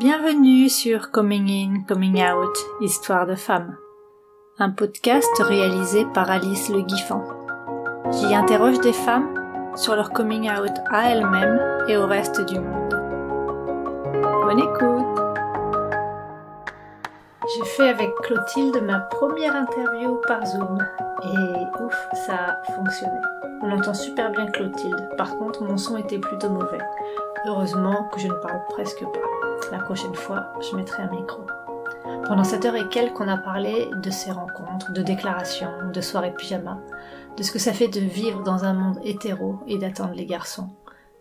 Bienvenue sur Coming In, Coming Out, Histoire de femmes, un podcast réalisé par Alice Le Guiffant. J'y interroge des femmes sur leur coming out à elles-mêmes et au reste du monde. Bonne écoute J'ai fait avec Clotilde ma première interview par Zoom et ouf, ça a fonctionné. On entend super bien Clotilde, par contre mon son était plutôt mauvais. Heureusement que je ne parle presque pas. La prochaine fois, je mettrai un micro. Pendant cette heure et quelques, on a parlé de ces rencontres, de déclarations, de soirées pyjama, de ce que ça fait de vivre dans un monde hétéro et d'attendre les garçons,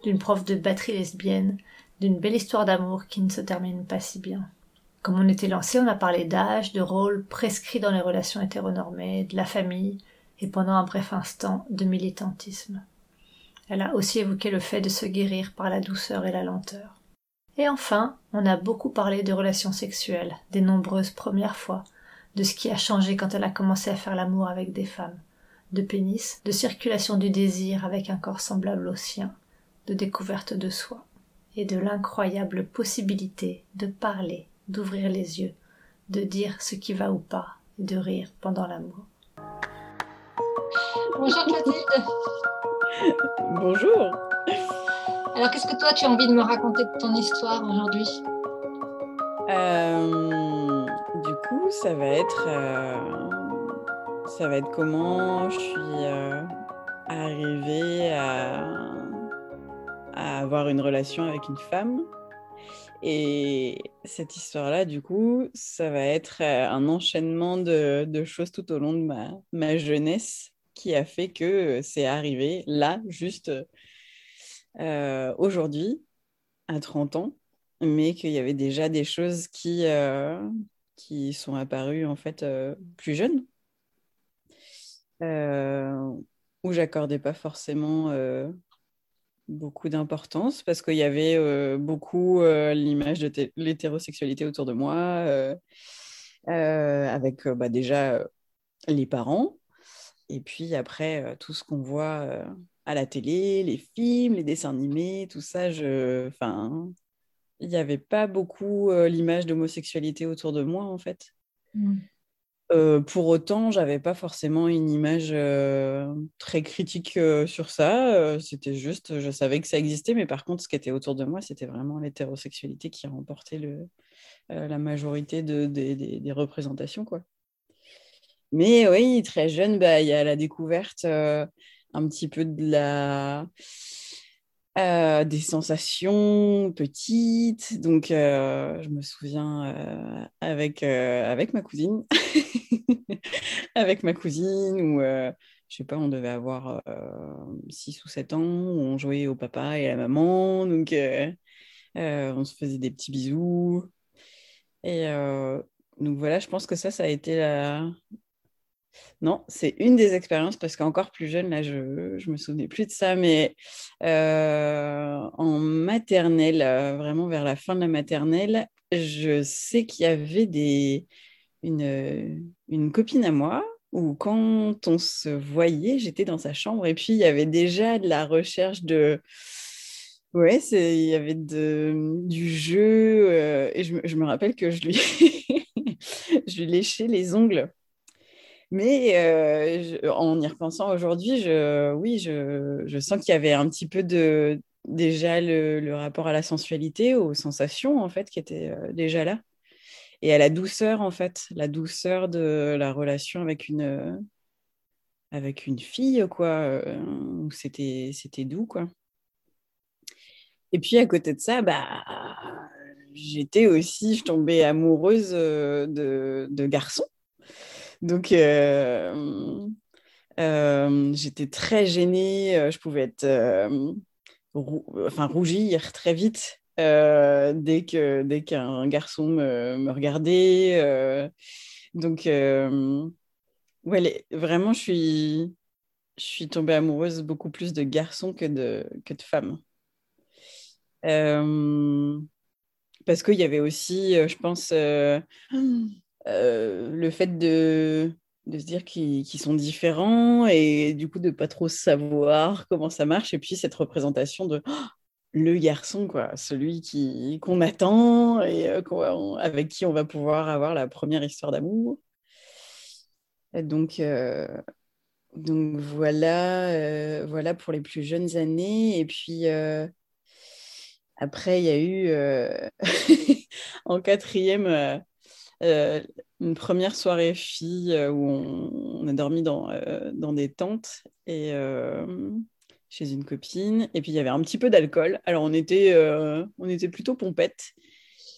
d'une prof de batterie lesbienne, d'une belle histoire d'amour qui ne se termine pas si bien. Comme on était lancé, on a parlé d'âge, de rôle prescrit dans les relations hétéronormées, de la famille, et pendant un bref instant de militantisme. Elle a aussi évoqué le fait de se guérir par la douceur et la lenteur. Et enfin, on a beaucoup parlé de relations sexuelles, des nombreuses premières fois, de ce qui a changé quand elle a commencé à faire l'amour avec des femmes, de pénis, de circulation du désir avec un corps semblable au sien, de découverte de soi, et de l'incroyable possibilité de parler, d'ouvrir les yeux, de dire ce qui va ou pas, et de rire pendant l'amour. Bonjour Clotilde. Bonjour. Alors, qu'est-ce que toi, tu as envie de me raconter de ton histoire aujourd'hui? Euh, Du coup, ça va être, euh, ça va être comment je suis euh, arrivée à, avoir une relation avec une femme. Et cette histoire-là, du coup, ça va être un enchaînement de, de, choses tout au long de ma, ma jeunesse qui a fait que c'est arrivé là, juste euh, aujourd'hui, à 30 ans, mais qu'il y avait déjà des choses qui, euh, qui sont apparues en fait euh, plus jeunes, où j'accordais pas forcément beaucoup d'importance parce qu'il y avait beaucoup l'image de l'hétérosexualité autour de moi, avec bah, déjà les parents, et puis après, tout ce qu'on voit à la télé, les films, les dessins animés, tout ça, je... enfin, il n'y avait pas beaucoup euh, l'image d'homosexualité autour de moi, en fait. Mm. Euh, pour autant, j'avais pas forcément une image euh, très critique sur ça. c'était juste, je savais que ça existait, mais par contre, ce qui était autour de moi, c'était vraiment l'hétérosexualité qui remportait le, la majorité de, des représentations, quoi. Mais oui, très jeune, bah, il y a la découverte un petit peu de la euh, des sensations petites. Donc, euh, je me souviens euh, avec, avec ma cousine, avec ma cousine, où, je sais pas, on devait avoir 6 ou 7 ans, où on jouait au papa et à la maman. Donc, on se faisait des petits bisous. Et donc, voilà, je pense que ça, ça a été la, non, c'est une des expériences parce qu'encore plus jeune, là, je ne me souvenais plus de ça, mais euh, en maternelle, euh, vraiment vers la fin de la maternelle, je sais qu'il y avait des, une, copine à moi où quand on se voyait, j'étais dans sa chambre et puis il y avait déjà de la recherche de... Ouais, il y avait du jeu euh, et je, je, me rappelle que je lui, je lui léchais les ongles mais euh, en y repensant aujourd'hui, je, oui, je, je sens qu'il y avait un petit peu de déjà le, le, rapport à la sensualité, aux sensations en fait, qui était euh, déjà là, et à la douceur en fait, la douceur de la relation avec une avec une fille quoi, euh, où c'était c'était doux quoi. Et puis à côté de ça, bah j'étais aussi, je tombais amoureuse de garçons. Donc, euh, euh, j'étais très gênée. Euh, je pouvais être, enfin, rougir très vite dès que dès qu'un garçon me, regardait. donc, ouais, vraiment, je suis je suis tombée amoureuse beaucoup plus de garçons que de, que de femmes. parce qu'il y avait aussi, je pense, euh, le fait de, de se dire qu'ils sont différents et du coup de pas trop savoir comment ça marche et puis cette représentation de oh, le garçon, quoi, celui qui qu'on attend et euh, avec qui on va pouvoir avoir la première histoire d'amour. Donc, euh, donc voilà, euh, voilà pour les plus jeunes années. Et puis après, il y a eu en quatrième une première soirée fille où on, a dormi dans, dans des tentes et chez une copine. Et puis, il y avait un petit peu d'alcool. Alors, on était, euh, on était plutôt pompettes.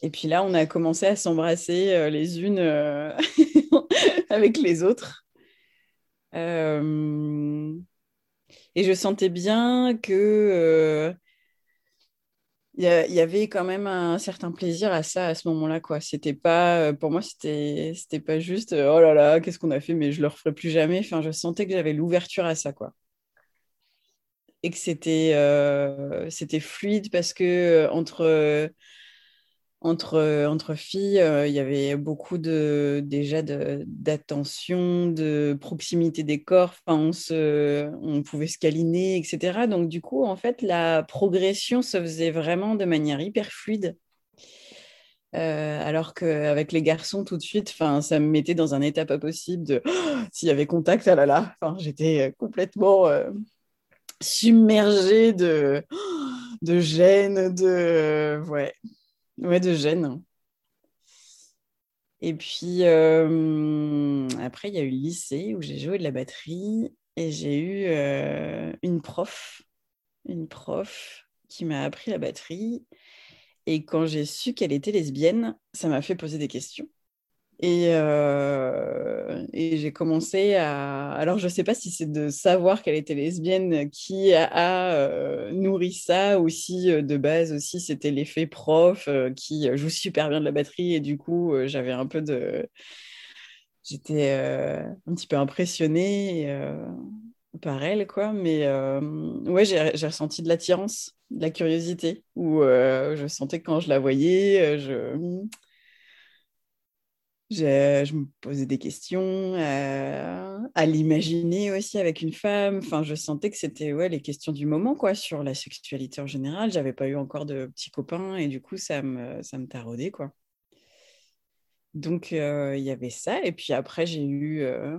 Et puis là, on a commencé à s'embrasser euh, les unes euh, avec les autres. Et je sentais bien que il y, avait quand même un certain plaisir à ça à ce moment-là quoi. C'était pas pour moi c'était c'était pas juste oh là là qu'est-ce qu'on a fait mais je le referai plus jamais. Enfin je sentais que j'avais l'ouverture à ça quoi. Et que c'était euh, c'était fluide parce que euh, entre euh, entre, entre filles, il y avait beaucoup de, déjà d'attention, de, proximité des corps, on, se, on pouvait se câliner, etc. Donc, du coup, en fait, la progression se faisait vraiment de manière hyper fluide. alors qu'avec les garçons, tout de suite, ça me mettait dans un état pas possible de s'il y avait contact, ah là là, j'étais complètement submergé de, de gêne, de, ouais. Ouais, de gêne. Et puis, euh, après, il y a eu le lycée où j'ai joué de la batterie et j'ai eu euh, une prof, une prof qui m'a appris la batterie. Et quand j'ai su qu'elle était lesbienne, ça m'a fait poser des questions. Euh, et, j'ai commencé à... Alors, je ne sais pas si c'est de savoir qu'elle était lesbienne qui a, euh, nourri ça, ou si euh, de base aussi c'était l'effet prof qui joue super bien de la batterie, et du coup, j'avais un peu de... J'étais un petit peu impressionnée par elle, quoi. Mais ouais, j'ai ressenti de l'attirance, de la curiosité, où je sentais que quand je la voyais, je je, me posais des questions, euh, à l'imaginer aussi avec une femme. Enfin, je sentais que c'était ouais, les questions du moment quoi, sur la sexualité en général. J'avais pas eu encore de petits copains et du coup, ça me, ça me taraudait. Quoi. Donc, euh, il y avait ça. Et puis après, j'ai eu, euh,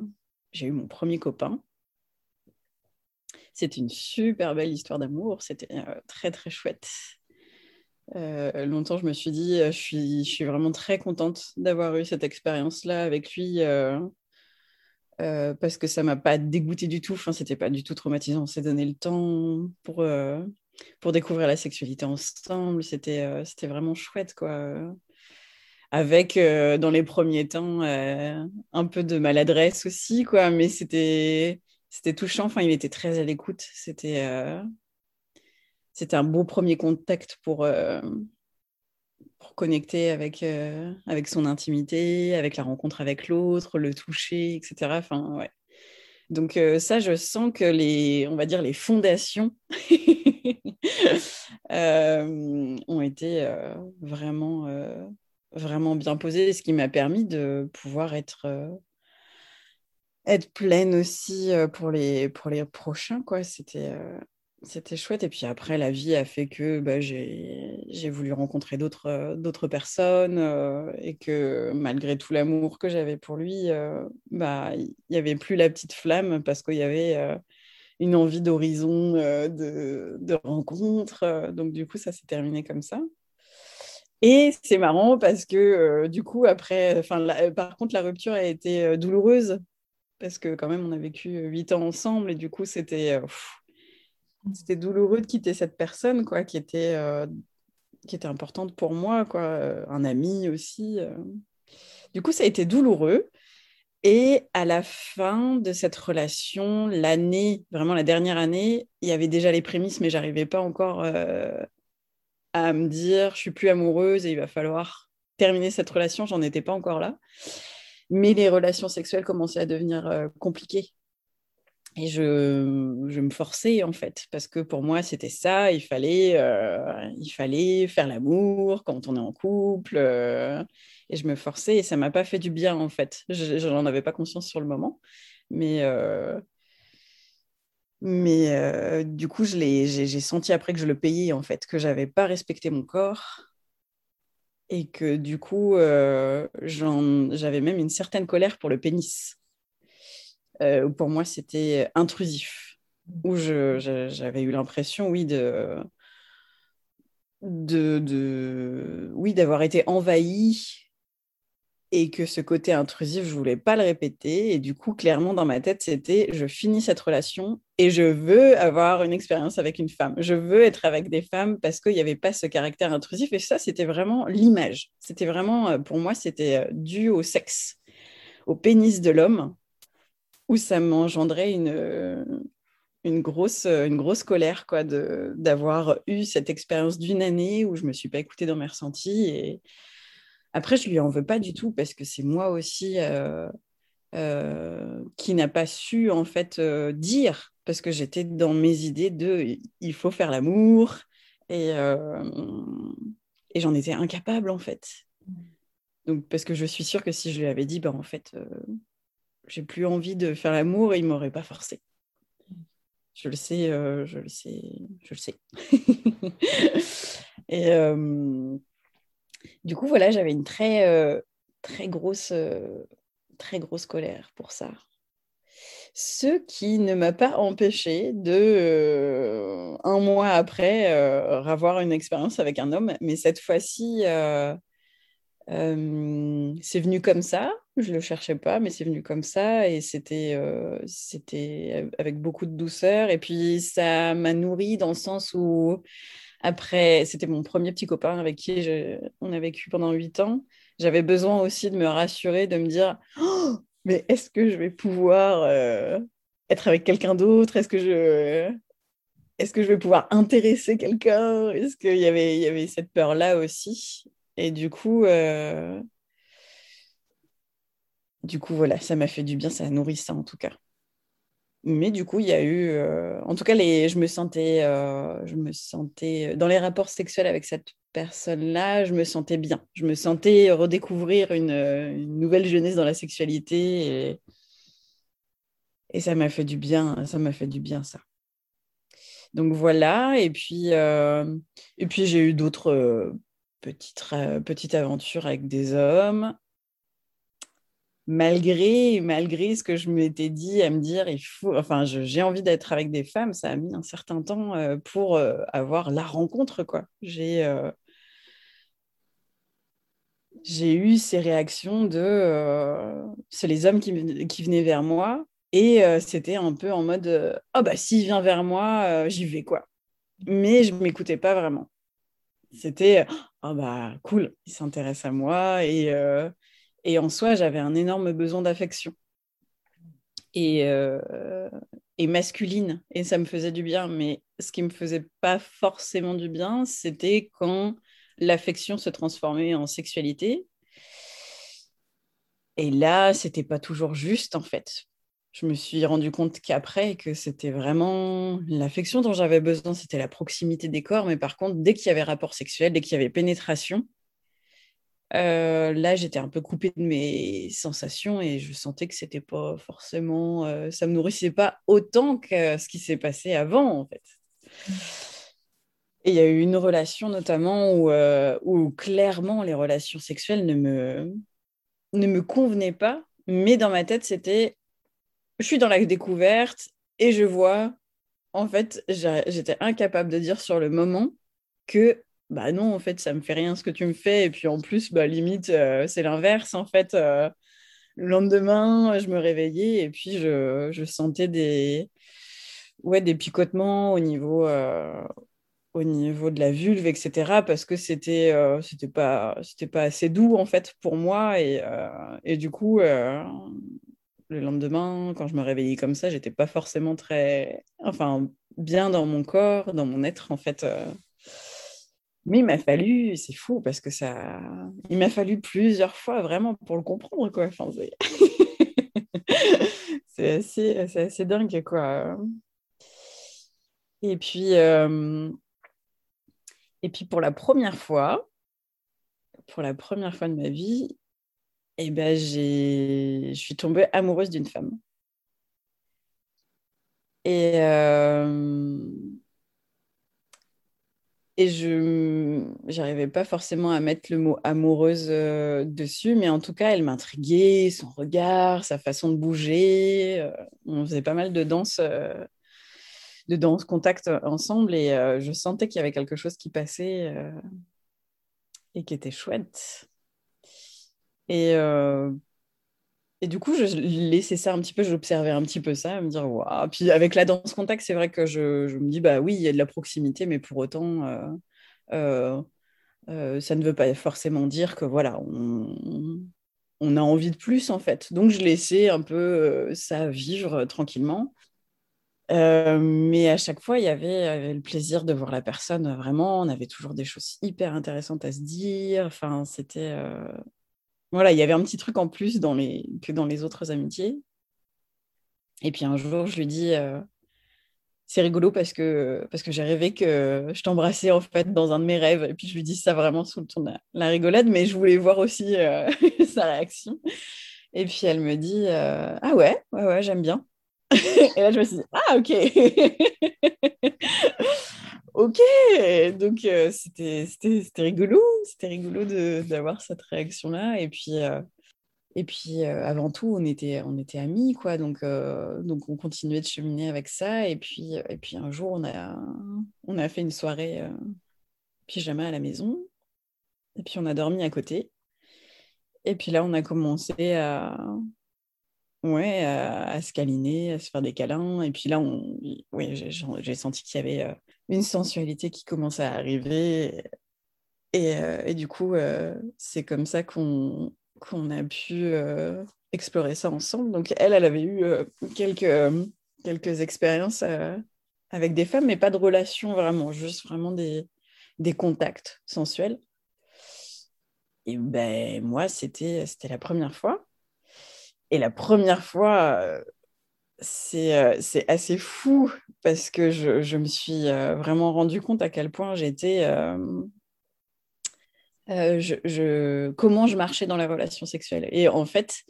j'ai eu mon premier copain. C'était une super belle histoire d'amour. C'était très, très chouette. Euh, longtemps, je me suis dit, euh, je suis, vraiment très contente d'avoir eu cette expérience-là avec lui euh, parce que ça m'a pas dégoûté du tout. Enfin, c'était pas du tout traumatisant. On s'est donné le temps pour, pour découvrir la sexualité ensemble. C'était c'était vraiment chouette, quoi. Avec, dans les premiers temps, un peu de maladresse aussi, quoi. Mais c'était c'était touchant. Enfin, il était très à l'écoute. C'était c'était un beau premier contact pour, euh, connecter avec, euh, avec son intimité, avec la rencontre avec l'autre, le toucher, etc. Donc euh, ça, je sens que les, on va dire, les fondations ont été vraiment, bien posées, ce qui m'a permis de pouvoir être être pleine aussi pour les, pour les prochains. Quoi. C'était, c'était chouette. Et puis après, la vie a fait que bah, j'ai voulu rencontrer d'autres euh, personnes euh, et que malgré tout l'amour que j'avais pour lui, euh, bah, il n'y avait plus la petite flamme parce qu'il y avait une envie d'horizon, de, de rencontre. donc du coup, ça s'est terminé comme ça. Et c'est marrant parce que du coup, après, par contre, la rupture a été douloureuse parce que quand même, on a vécu huit ans ensemble et du coup, c'était c'était douloureux de quitter cette personne, quoi, qui était, euh, qui était importante pour moi, quoi, euh, un ami aussi. Euh. Du coup, ça a été douloureux. Et à la fin de cette relation, l'année, vraiment la dernière année, il y avait déjà les prémices, mais j'arrivais pas encore à me dire, je suis plus amoureuse et il va falloir terminer cette relation. J'en étais pas encore là. Mais les relations sexuelles commençaient à devenir compliquées et je, je, me forçais en fait, parce que pour moi c'était ça, il fallait, euh, il fallait faire l'amour quand on est en couple, euh, et je me forçais et ça m'a pas fait du bien en fait. Je n'en avais pas conscience sur le moment, mais, euh, Mais du coup, j'ai senti après que je le payais, en fait, que j'avais pas respecté mon corps et que du coup, j'avais même une certaine colère pour le pénis. Pour moi, c'était intrusif. Où j'avais eu l'impression, oui, de, de, de oui, d'avoir été envahi et que ce côté intrusif, je voulais pas le répéter. Et du coup, clairement, dans ma tête, c'était je finis cette relation et je veux avoir une expérience avec une femme. Je veux être avec des femmes parce qu'il n'y avait pas ce caractère intrusif. Et ça, c'était vraiment l'image. C'était vraiment, euh, pour moi, c'était euh, dû au sexe, au pénis de l'homme, où ça m'engendrait une, euh, une, grosse, une grosse colère quoi, d'avoir eu cette expérience d'une année où je ne me suis pas écoutée dans mes ressentis. Et après, je lui en veux pas du tout parce que c'est moi aussi euh, euh, qui n'a pas su en fait euh, dire parce que j'étais dans mes idées de il faut faire l'amour et, et j'en étais incapable en fait. Donc parce que je suis sûre que si je lui avais dit ben en fait j'ai plus envie de faire l'amour, il m'aurait pas forcé. Je le sais, je le sais, je le sais. et du coup, voilà, j'avais une très, euh, très, grosse, euh, très grosse colère pour ça. Ce qui ne m'a pas empêché de, euh, un mois après, avoir une expérience avec un homme. Mais cette fois-ci, c'est venu comme ça. Je le cherchais pas, mais c'est venu comme ça. Et c'était, c'était avec beaucoup de douceur. Et puis, ça m'a nourri dans le sens où après, c'était mon premier petit copain avec qui on a vécu pendant huit ans. J'avais besoin aussi de me rassurer, de me dire oh, mais est-ce que je vais pouvoir euh, être avec quelqu'un d'autre? Est-ce que je est-ce que je vais pouvoir intéresser quelqu'un Est-ce qu'il y avait, il y avait cette peur-là aussi? Et du coup, euh, du coup, voilà, ça m'a fait du bien, ça a nourri ça en tout cas mais du coup, il y a eu, euh, en tout cas, les, je me sentais, euh, je me sentais dans les rapports sexuels avec cette personne-là, je me sentais bien. Je me sentais redécouvrir une, nouvelle jeunesse dans la sexualité et, ça m'a fait du bien. Ça m'a fait du bien ça. Donc voilà. Et puis, euh, et puis j'ai eu d'autres petites petites aventures avec des hommes malgré, malgré ce que je m'étais dit à me dire, enfin, j'ai envie d'être avec des femmes, ça a mis un certain temps euh, pour euh, avoir la rencontre, quoi. J'ai euh, eu ces réactions de, c'est les hommes qui, qui, venaient vers moi et c'était un peu en mode, oh bah s'il vient vers moi, j'y vais, quoi. Mais je m'écoutais pas vraiment. C'était, oh bah cool, il s'intéresse à moi et et en soi, j'avais un énorme besoin d'affection. Et, euh, et, masculine. Et ça me faisait du bien. Mais ce qui me faisait pas forcément du bien, c'était quand l'affection se transformait en sexualité. Et là, c'était pas toujours juste, en fait. Je me suis rendu compte qu'après, que c'était vraiment l'affection dont j'avais besoin, c'était la proximité des corps. Mais par contre, dès qu'il y avait rapport sexuel, dès qu'il y avait pénétration, euh, là, j'étais un peu coupée de mes sensations et je sentais que c'était pas forcément, euh, ça me nourrissait pas autant que ce qui s'est passé avant, en fait. Et il y a eu une relation notamment où, euh, où, clairement les relations sexuelles ne me, ne me convenaient pas, mais dans ma tête, c'était je suis dans la découverte et je vois, en fait, j'étais incapable de dire sur le moment que bah non, en fait, ça me fait rien ce que tu me fais. Et puis en plus, bah, limite, euh, c'est l'inverse. En fait, euh, le lendemain, je me réveillais et puis je, je sentais des, ouais, des picotements au niveau, euh, au niveau de la vulve, etc. Parce que c'était c'était pas, c'était pas assez doux, en fait, pour moi. Et, et du coup, le lendemain, quand je me réveillais comme ça, j'étais pas forcément très, enfin, bien dans mon corps, dans mon être, en fait. Mais il m'a fallu, c'est fou parce que ça, il m'a fallu plusieurs fois vraiment pour le comprendre quoi. C'est assez, assez, dingue quoi. Et puis, euh, et puis pour la première fois, pour la première fois de ma vie, eh ben j'ai, je suis tombée amoureuse d'une femme. Et, et je n'arrivais pas forcément à mettre le mot amoureuse dessus, mais en tout cas, elle m'intriguait, son regard, sa façon de bouger. on faisait pas mal de danse, de danse contact ensemble, et je sentais qu'il y avait quelque chose qui passait et qui était chouette. Et, et du coup, je laissais ça un petit peu, j'observais un petit peu ça, me dire, waouh. Puis avec la danse contact, c'est vrai que je, je, me dis, bah oui, il y a de la proximité, mais pour autant, euh, euh, ça ne veut pas forcément dire que voilà, on, on, a envie de plus en fait. Donc je laissais un peu ça vivre tranquillement. mais à chaque fois, il y avait, le plaisir de voir la personne vraiment. On avait toujours des choses hyper intéressantes à se dire. Enfin, c'était voilà, il y avait un petit truc en plus que dans les autres amitiés. Et puis un jour, je lui dis, euh, c'est rigolo parce que, parce que j'ai rêvé que je t'embrassais en fait dans un de mes rêves. Et puis je lui dis ça vraiment sous le ton de la rigolade, mais je voulais voir aussi euh, sa réaction. Et puis elle me dit, euh, ah ouais, ouais, ouais, j'aime bien. Et là, je me suis dit, ah ok. ok, donc euh, c'était rigolo, c'était rigolo d'avoir cette réaction-là. Et puis, euh, et puis euh, avant tout, on était, on était amis, quoi. Donc, donc on continuait de cheminer avec ça. Et puis, et puis un jour, on a, on a fait une soirée pyjama à la maison. Et puis on a dormi à côté. Et puis là, on a commencé à, ouais, à, se câliner, à se faire des câlins. Et puis là, j'ai senti qu'il y avait une sensualité qui commence à arriver. Et, euh, du coup, euh, c'est comme ça qu'on a pu euh, explorer ça ensemble. Donc, elle, elle avait eu quelques, expériences avec des femmes, mais pas de relations vraiment, juste vraiment des, des contacts sensuels. Et ben, moi, c'était la première fois. Et la première fois, c'est assez fou parce que je, me suis vraiment rendu compte à quel point j'étais. comment je marchais dans la relation sexuelle. Et en fait,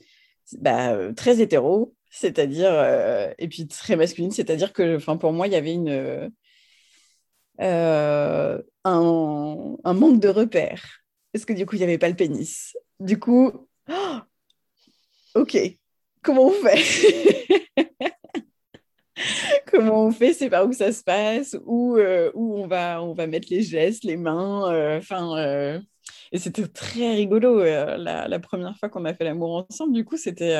bah, très hétéro, c'est-à-dire, et puis très masculine, c'est-à-dire que pour moi, il y avait un, un, manque de repères. Parce que du coup, il n'y avait pas le pénis. Du coup, ok, comment on fait? Comment on fait, c'est par où ça se passe, où, euh, où on, va, on va mettre les gestes, les mains. Euh, enfin, euh, et c'était très rigolo la, la, première fois qu'on a fait l'amour ensemble. Du coup, c'était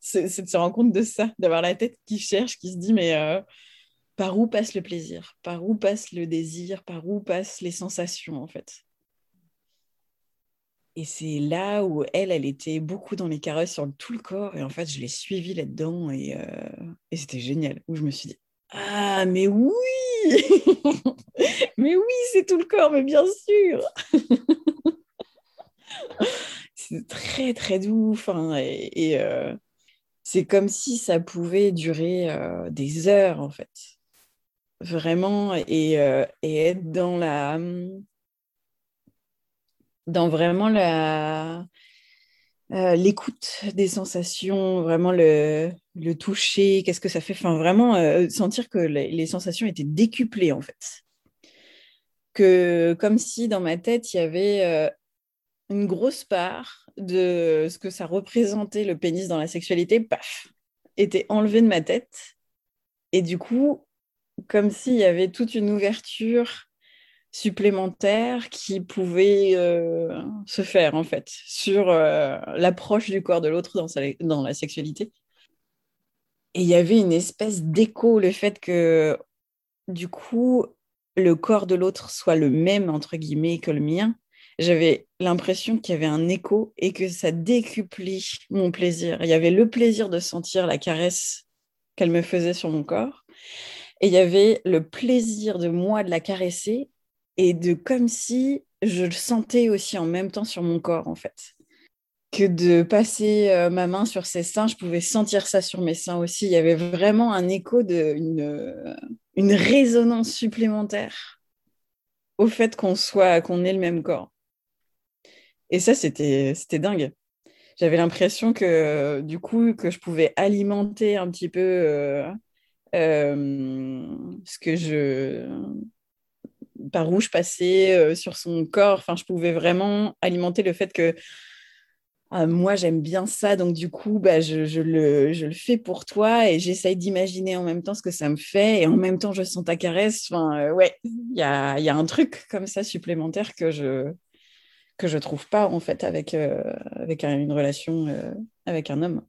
c'est de se rendre compte de ça, d'avoir la tête qui cherche, qui se dit mais par où passe le plaisir, par où passe le désir, par où passent les sensations en fait? Et c'est là où elle, elle était beaucoup dans les caresses sur tout le corps. Et en fait, je l'ai suivie là-dedans. Et, euh, et c'était génial. Où je me suis dit, ah, mais oui Mais oui, c'est tout le corps, mais bien sûr C'est très, très doux. Enfin, et, euh, c'est comme si ça pouvait durer euh, des heures, en fait. Vraiment. Et, et être dans la hum, dans vraiment la, euh, l'écoute des sensations, vraiment le, toucher, qu'est-ce que ça fait, enfin vraiment euh, sentir que les, sensations étaient décuplées en fait. Que comme si dans ma tête il y avait euh, une grosse part de ce que ça représentait le pénis dans la sexualité, paf, était enlevé de ma tête. Et du coup, comme s'il y avait toute une ouverture supplémentaires qui pouvaient euh, se faire en fait sur euh, l'approche du corps de l'autre dans, dans la sexualité. Et il y avait une espèce d'écho, le fait que du coup, le corps de l'autre soit le même, entre guillemets, que le mien. J'avais l'impression qu'il y avait un écho et que ça décuplait mon plaisir. Il y avait le plaisir de sentir la caresse qu'elle me faisait sur mon corps. Et il y avait le plaisir de moi de la caresser et de comme si je le sentais aussi en même temps sur mon corps en fait. Que de passer euh, ma main sur ses seins, je pouvais sentir ça sur mes seins aussi. Il y avait vraiment un écho, de, une, euh, une résonance supplémentaire au fait qu'on soit, qu'on ait le même corps. Et ça, c'était, dingue. J'avais l'impression que du coup, que je pouvais alimenter un petit peu euh, ce que je par où je passais sur son corps. Enfin, je pouvais vraiment alimenter le fait que ah, moi, j'aime bien ça, donc du coup, bah, je, le, je, le, fais pour toi et j'essaye d'imaginer en même temps ce que ça me fait et en même temps, je sens ta caresse. Enfin, ouais, il y a, y a, un truc comme ça supplémentaire que je que je trouve pas en fait avec, avec une relation avec un homme.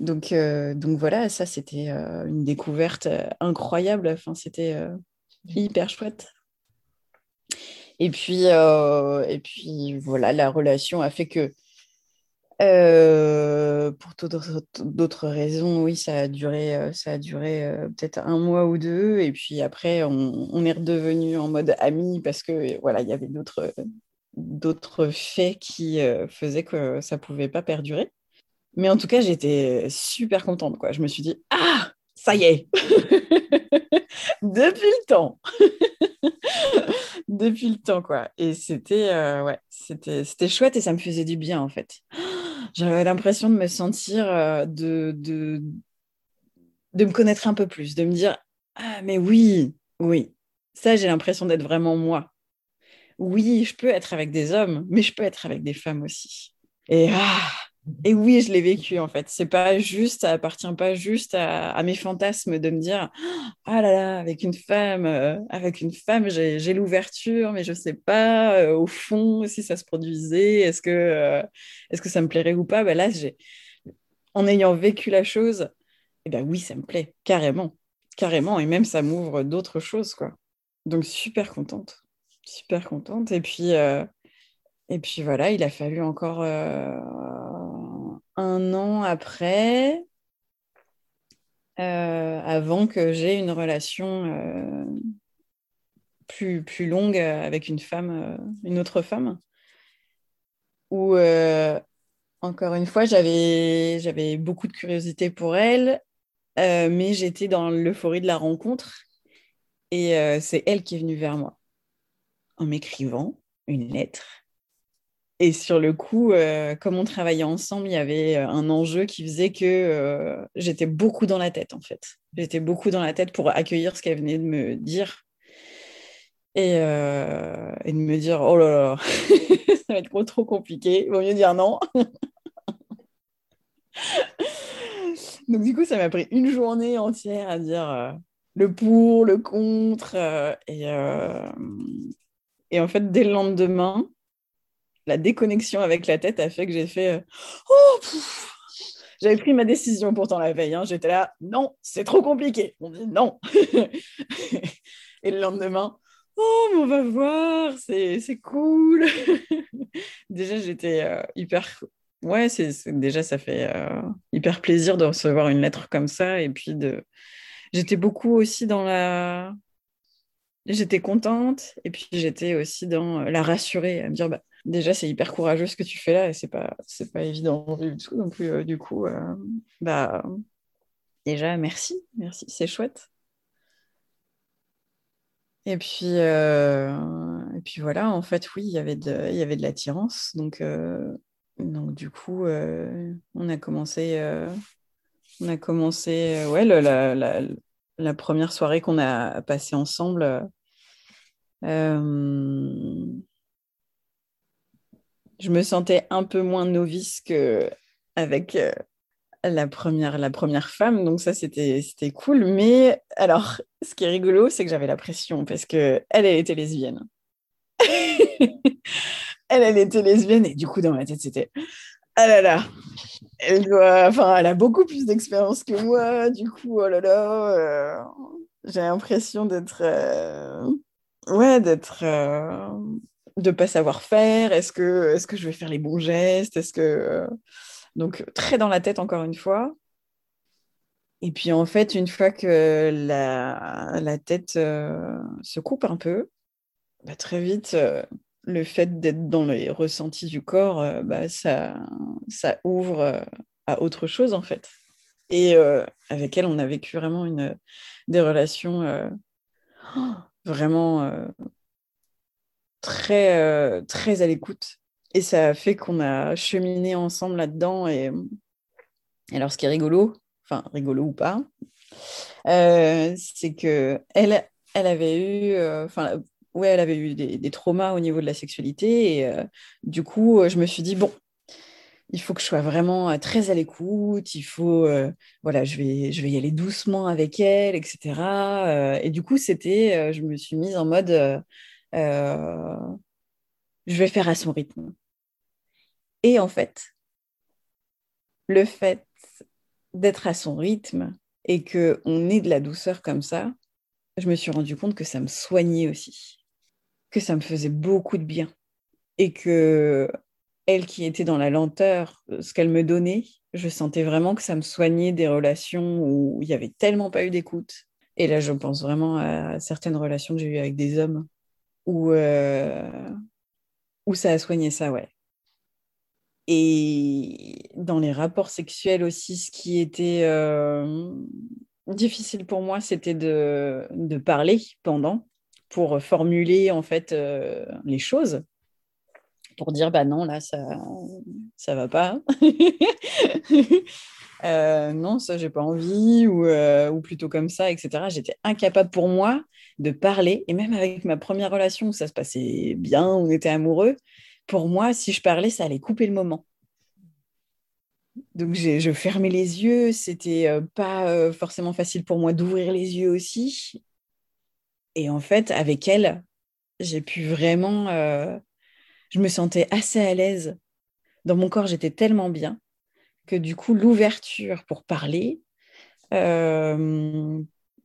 Donc, donc voilà, ça c'était une découverte incroyable. Enfin, c'était hyper chouette. Et puis, et puis voilà, la relation a fait que pour d'autres raisons, oui, ça a duré, ça a duré peut-être un mois ou deux. Et puis après, on, est redevenu en mode ami parce que voilà, il y avait d'autres d'autres faits qui faisaient que ça pouvait pas perdurer. Mais en tout cas, j'étais super contente. Quoi. Je me suis dit, ah, ça y est, depuis le temps. depuis le temps, quoi. Et c'était euh, ouais, c'était, c'était chouette et ça me faisait du bien, en fait. J'avais l'impression de me sentir, euh, de, de, de me connaître un peu plus, de me dire, ah, mais oui, oui, ça, j'ai l'impression d'être vraiment moi. Oui, je peux être avec des hommes, mais je peux être avec des femmes aussi. Et ah, et oui, je l'ai vécu en fait. C'est pas juste, ça appartient pas juste à, mes fantasmes de me dire ah là là, avec une femme, euh, avec une femme, j'ai l'ouverture, mais je sais pas euh, au fond si ça se produisait, est-ce que euh, est-ce que ça me plairait ou pas? Ben là, en ayant vécu la chose, eh ben oui, ça me plaît carrément, carrément, et même ça m'ouvre d'autres choses quoi. Donc super contente, super contente. Et puis et puis voilà, il a fallu encore un an après, euh, avant que j'ai une relation euh, plus, plus longue avec une femme, euh, une autre femme, où, encore une fois, j'avais, j'avais beaucoup de curiosité pour elle, mais j'étais dans l'euphorie de la rencontre, et c'est elle qui est venue vers moi en m'écrivant une lettre et sur le coup, euh, comme on travaillait ensemble, il y avait euh, un enjeu qui faisait que euh, j'étais beaucoup dans la tête, en fait. J'étais beaucoup dans la tête pour accueillir ce qu'elle venait de me dire. Et, de me dire, oh là là, ça va être trop, trop compliqué, il vaut mieux dire non. Donc du coup, ça m'a pris une journée entière à dire le pour, le contre. et, et en fait, dès le lendemain, la déconnexion avec la tête a fait que j'ai fait euh, oh, j'avais pris ma décision pourtant la veille. Hein. J'étais là, non, c'est trop compliqué. On dit non. et le lendemain, oh, on va voir, c'est cool. déjà, j'étais euh, hyper. Ouais, déjà, ça fait euh, hyper plaisir de recevoir une lettre comme ça. Et puis, de... j'étais beaucoup aussi dans la. J'étais contente. Et puis, j'étais aussi dans la rassurer, à me dire, bah, déjà c'est hyper courageux ce que tu fais là et c'est pas c'est pas évident du tout donc euh, du coup euh, bah déjà merci merci c'est chouette. Et puis euh, et puis voilà en fait oui il y avait de il y avait de l'attirance donc donc du coup on a commencé on a commencé ouais la, la, la, première soirée qu'on a passée ensemble je me sentais un peu moins novice qu'avec euh, la, première, la première femme. Donc ça, c'était cool. Mais alors, ce qui est rigolo, c'est que j'avais la pression parce qu'elle, elle était lesbienne. elle, elle était lesbienne. Et du coup, dans ma tête, c'était... Ah là là, elle doit, enfin, elle a beaucoup plus d'expérience que moi. Du coup, oh là là, euh, j'ai l'impression d'être, euh, ouais, d'être, de pas savoir faire Est-ce que, est que je vais faire les bons gestes Est-ce que euh, donc très dans la tête encore une fois. Et puis en fait, une fois que la, la tête euh, se coupe un peu, bah, très vite, euh, le fait d'être dans les ressentis du corps, bah, ça, ça ouvre à autre chose en fait. Et avec elle, on a vécu vraiment une, des relations vraiment très, euh, très à l'écoute. Et ça a fait qu'on a cheminé ensemble là-dedans. Et... alors, ce qui est rigolo, enfin, rigolo ou pas, c'est que elle, elle avait eu, enfin, ouais, elle avait eu des, des, traumas au niveau de la sexualité. Et du coup, je me suis dit, bon, il faut que je sois vraiment très à l'écoute, il faut, voilà, je vais, je vais y aller doucement avec elle, etc. et du coup, c'était, je me suis mise en mode, je vais faire à son rythme. Et en fait, le fait d'être à son rythme et qu'on ait de la douceur comme ça, je me suis rendu compte que ça me soignait aussi, que ça me faisait beaucoup de bien et que elle qui était dans la lenteur, ce qu'elle me donnait, je sentais vraiment que ça me soignait des relations où il n'y avait tellement pas eu d'écoute. Et là, je pense vraiment à certaines relations que j'ai eues avec des hommes où, euh, où ça a soigné ça, ouais. Et dans les rapports sexuels aussi, ce qui était euh, difficile pour moi, c'était de, de, parler pendant pour formuler en fait euh, les choses, pour dire bah non là ça ça va pas, euh, non ça j'ai pas envie ou, ou plutôt comme ça etc. J'étais incapable pour moi de parler et même avec ma première relation où ça se passait bien, on était amoureux, pour moi, si je parlais, ça allait couper le moment. Donc je fermais les yeux, c'était euh, pas euh, forcément facile pour moi d'ouvrir les yeux aussi. Et en fait, avec elle, j'ai pu vraiment, euh, je me sentais assez à l'aise. Dans mon corps, j'étais tellement bien que du coup, l'ouverture pour parler,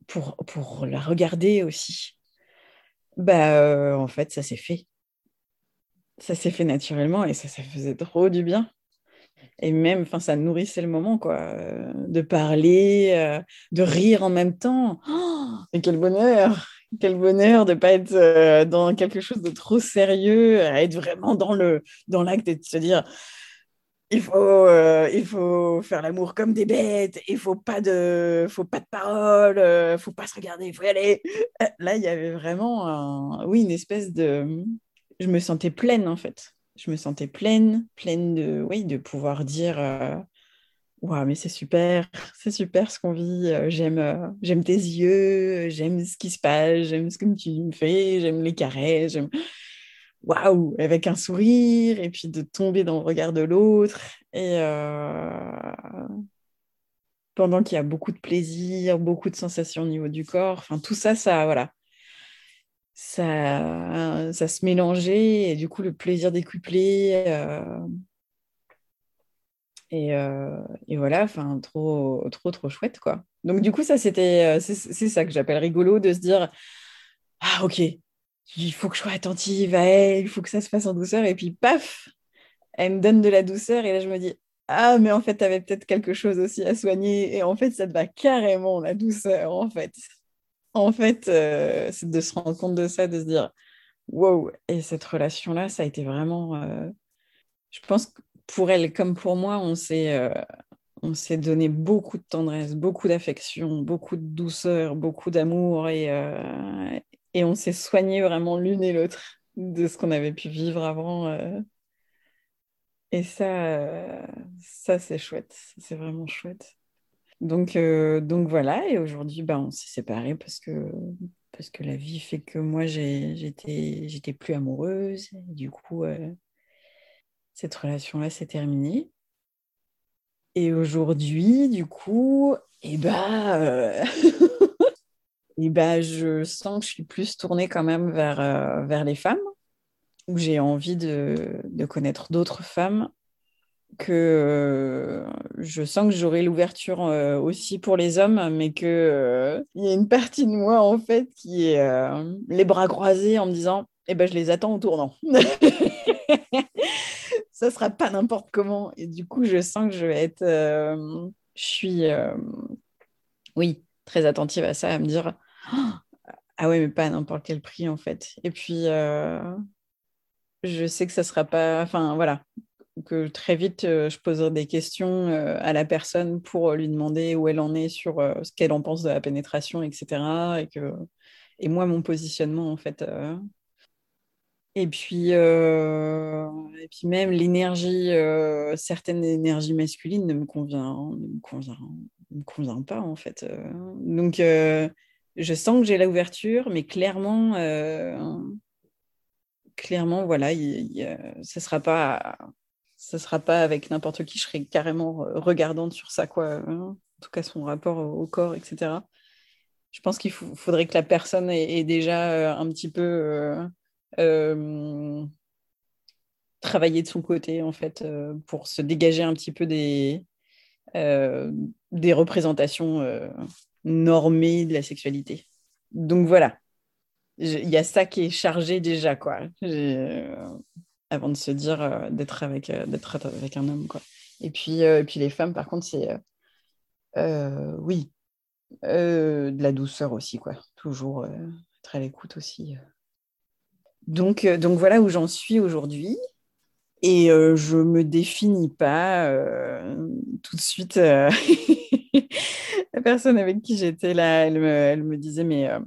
pour, pour la regarder aussi, bah, en fait, ça s'est fait ça s'est fait naturellement et ça, ça faisait trop du bien. Et même, enfin, ça nourrissait le moment, quoi, euh, de parler, euh, de rire en même temps. Oh, et quel bonheur, quel bonheur de pas être euh, dans quelque chose de trop sérieux, à être vraiment dans le dans l'acte et de se dire, il faut, il faut faire l'amour comme des bêtes, il faut pas de, faut pas de paroles, faut pas se regarder, il faut y aller. Là, il y avait vraiment, oui, une espèce de je me sentais pleine en fait. Je me sentais pleine, pleine de, oui, de pouvoir dire euh, Waouh, mais c'est super, c'est super ce qu'on vit. Euh, j'aime, euh, j'aime tes yeux, j'aime ce qui se passe, j'aime ce que tu me fais, j'aime les caresses, j'aime. Waouh, avec un sourire, et puis de tomber dans le regard de l'autre. Et pendant qu'il y a beaucoup de plaisir, beaucoup de sensations au niveau du corps, enfin tout ça, ça, voilà, ça, ça se mélangeait et du coup le plaisir décuplé. Euh, et, euh, et, voilà, enfin trop, trop, trop chouette quoi. Donc du coup ça c'était, euh, c'est ça que j'appelle rigolo de se dire ah ok, il faut que je sois attentive à elle, il faut que ça se fasse en douceur et puis paf, elle me donne de la douceur et là je me dis ah mais en fait tu avais peut-être quelque chose aussi à soigner et en fait ça te va carrément la douceur en fait en fait, euh, c'est de se rendre compte de ça, de se dire wow. Et cette relation-là, ça a été vraiment. Euh, je pense que pour elle comme pour moi, on s'est euh, on s'est donné beaucoup de tendresse, beaucoup d'affection, beaucoup de douceur, beaucoup d'amour et, et on s'est soigné vraiment l'une et l'autre de ce qu'on avait pu vivre avant. Et ça, ça c'est chouette, c'est vraiment chouette. Donc, euh, donc voilà, et aujourd'hui, ben, on s'est séparés parce que, parce que la vie fait que moi, j'étais, plus amoureuse. Et du coup, euh, cette relation-là s'est terminée. Et aujourd'hui, du coup, et eh euh, et ben, je sens que je suis plus tournée quand même vers, vers les femmes, où j'ai envie de, de connaître d'autres femmes que euh, je sens que j'aurai l'ouverture euh, aussi pour les hommes, mais que euh, il y a une partie de moi en fait qui est les bras croisés en me disant eh ben je les attends au tournant. Ça sera pas n'importe comment et du coup je sens que je vais être je suis oui, très attentive à ça à me dire ah ouais mais pas à n'importe quel prix en fait. Et puis je sais que ça sera pas enfin voilà, que très vite, euh, je poserai des questions euh, à la personne pour lui demander où elle en est sur euh, ce qu'elle en pense de la pénétration, etc. Et, que... et moi, mon positionnement, en fait. Et puis, et puis même l'énergie, certaines énergies masculines ne me convient, ne me convient me convient pas en fait. Donc je sens que j'ai l'ouverture, mais clairement, clairement, voilà, ce sera pas, ça sera pas avec n'importe qui. Je serai carrément regardante sur ça, quoi. Hein. en tout cas, son rapport au corps, etc. Je pense qu'il faudrait que la personne ait, déjà un petit peu travaillé de son côté, en fait, pour se dégager un petit peu des représentations normée de la sexualité. Donc voilà, il y a ça qui est chargé déjà, quoi. Euh, avant de se dire euh, d'être avec, euh, avec un homme, quoi. Et puis, puis les femmes, par contre, c'est oui, de la douceur aussi, quoi. Toujours être à l'écoute aussi. Donc, donc voilà où j'en suis aujourd'hui. Et je me définis pas tout de suite. la personne avec qui j'étais là, elle me, disait, mais euh,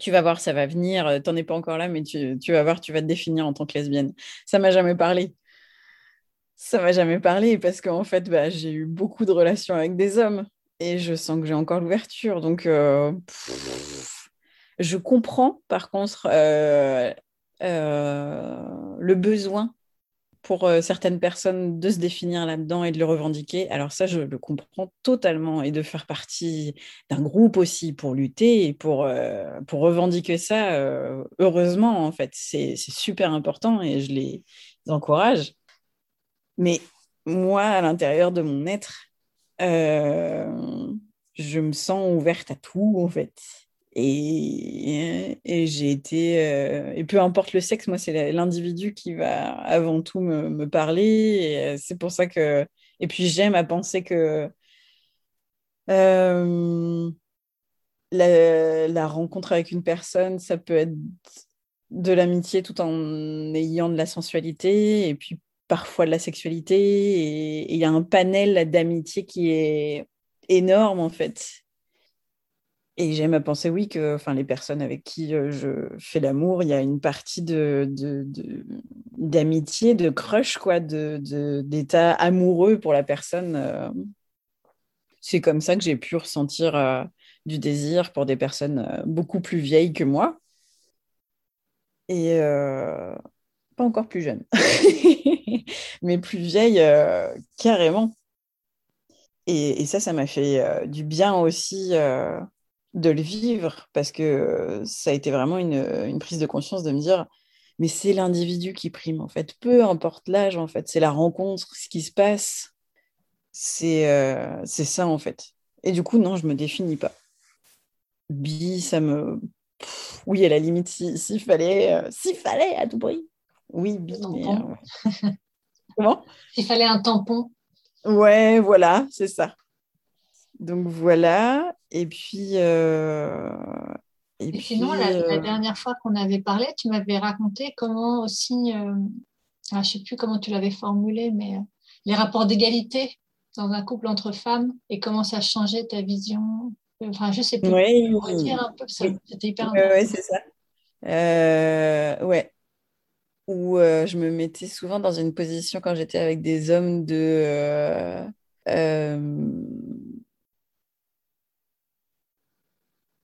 tu vas voir, ça va venir, euh, t'en es pas encore là, mais tu, tu, vas voir, tu vas te définir en tant que lesbienne. Ça m'a jamais parlé. Ça m'a jamais parlé parce qu'en fait, bah, j'ai eu beaucoup de relations avec des hommes et je sens que j'ai encore l'ouverture. Donc, euh, je comprends par contre le besoin pour euh, certaines personnes de se définir là-dedans et de le revendiquer. Alors ça, je le comprends totalement et de faire partie d'un groupe aussi pour lutter et pour, euh, pour revendiquer ça, euh, heureusement, en fait, c'est super important et je les encourage. Mais moi, à l'intérieur de mon être, je me sens ouverte à tout, en fait. Et, j'ai été. Euh, et peu importe le sexe, moi, c'est l'individu qui va avant tout me, me parler. Et euh, c'est pour ça que. Et puis, j'aime à penser que. Euh, la, la, rencontre avec une personne, ça peut être de l'amitié tout en ayant de la sensualité et puis parfois de la sexualité. Et il y a un panel d'amitié qui est énorme en fait. Et j'aime à penser, oui, que enfin, les personnes avec qui euh, je fais l'amour, il y a une partie de, d'amitié, de, crush, quoi, de, d'état amoureux pour la personne. Euh. C'est comme ça que j'ai pu ressentir euh, du désir pour des personnes beaucoup plus vieilles que moi. Et pas encore plus jeunes, mais plus vieilles carrément. Et, ça, ça m'a fait du bien aussi de le vivre parce que ça a été vraiment une, prise de conscience de me dire mais c'est l'individu qui prime en fait. Peu importe l'âge en fait c'est la rencontre ce qui se passe c'est euh, c'est ça en fait. Et du coup non je me définis pas. Bi ça me oui à la limite s'il fallait euh, s'il fallait à tout prix. Oui bi euh, comment? S'il fallait un tampon. Ouais voilà c'est ça. Donc voilà. Et puis. Euh, et, sinon, la, euh, dernière fois qu'on avait parlé, tu m'avais raconté comment aussi. Euh, ah, je ne sais plus comment tu l'avais formulé, mais les rapports d'égalité dans un couple entre femmes et comment ça changeait ta vision. Enfin, je sais plus. Oui, redire un peu, c'était hyper important. Oui, c'est ça. ouais. Où je me mettais souvent dans une position quand j'étais avec des hommes de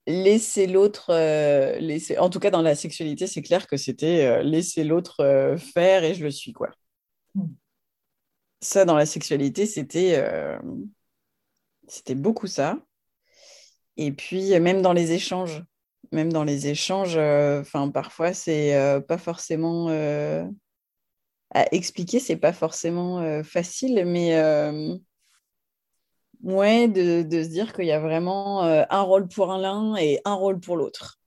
laisser l'autre, euh, laisser... en tout cas dans la sexualité, c'est clair que c'était euh, laisser l'autre euh, faire et je le suis, quoi. Hmm. Ça, dans la sexualité, c'était c'était beaucoup ça. Et puis, même dans les échanges, même dans les échanges, enfin, parfois, c'est pas forcément à expliquer, c'est pas forcément facile, mais Ouais, de, se dire qu'il y a vraiment euh, un rôle pour l'un et un rôle pour l'autre.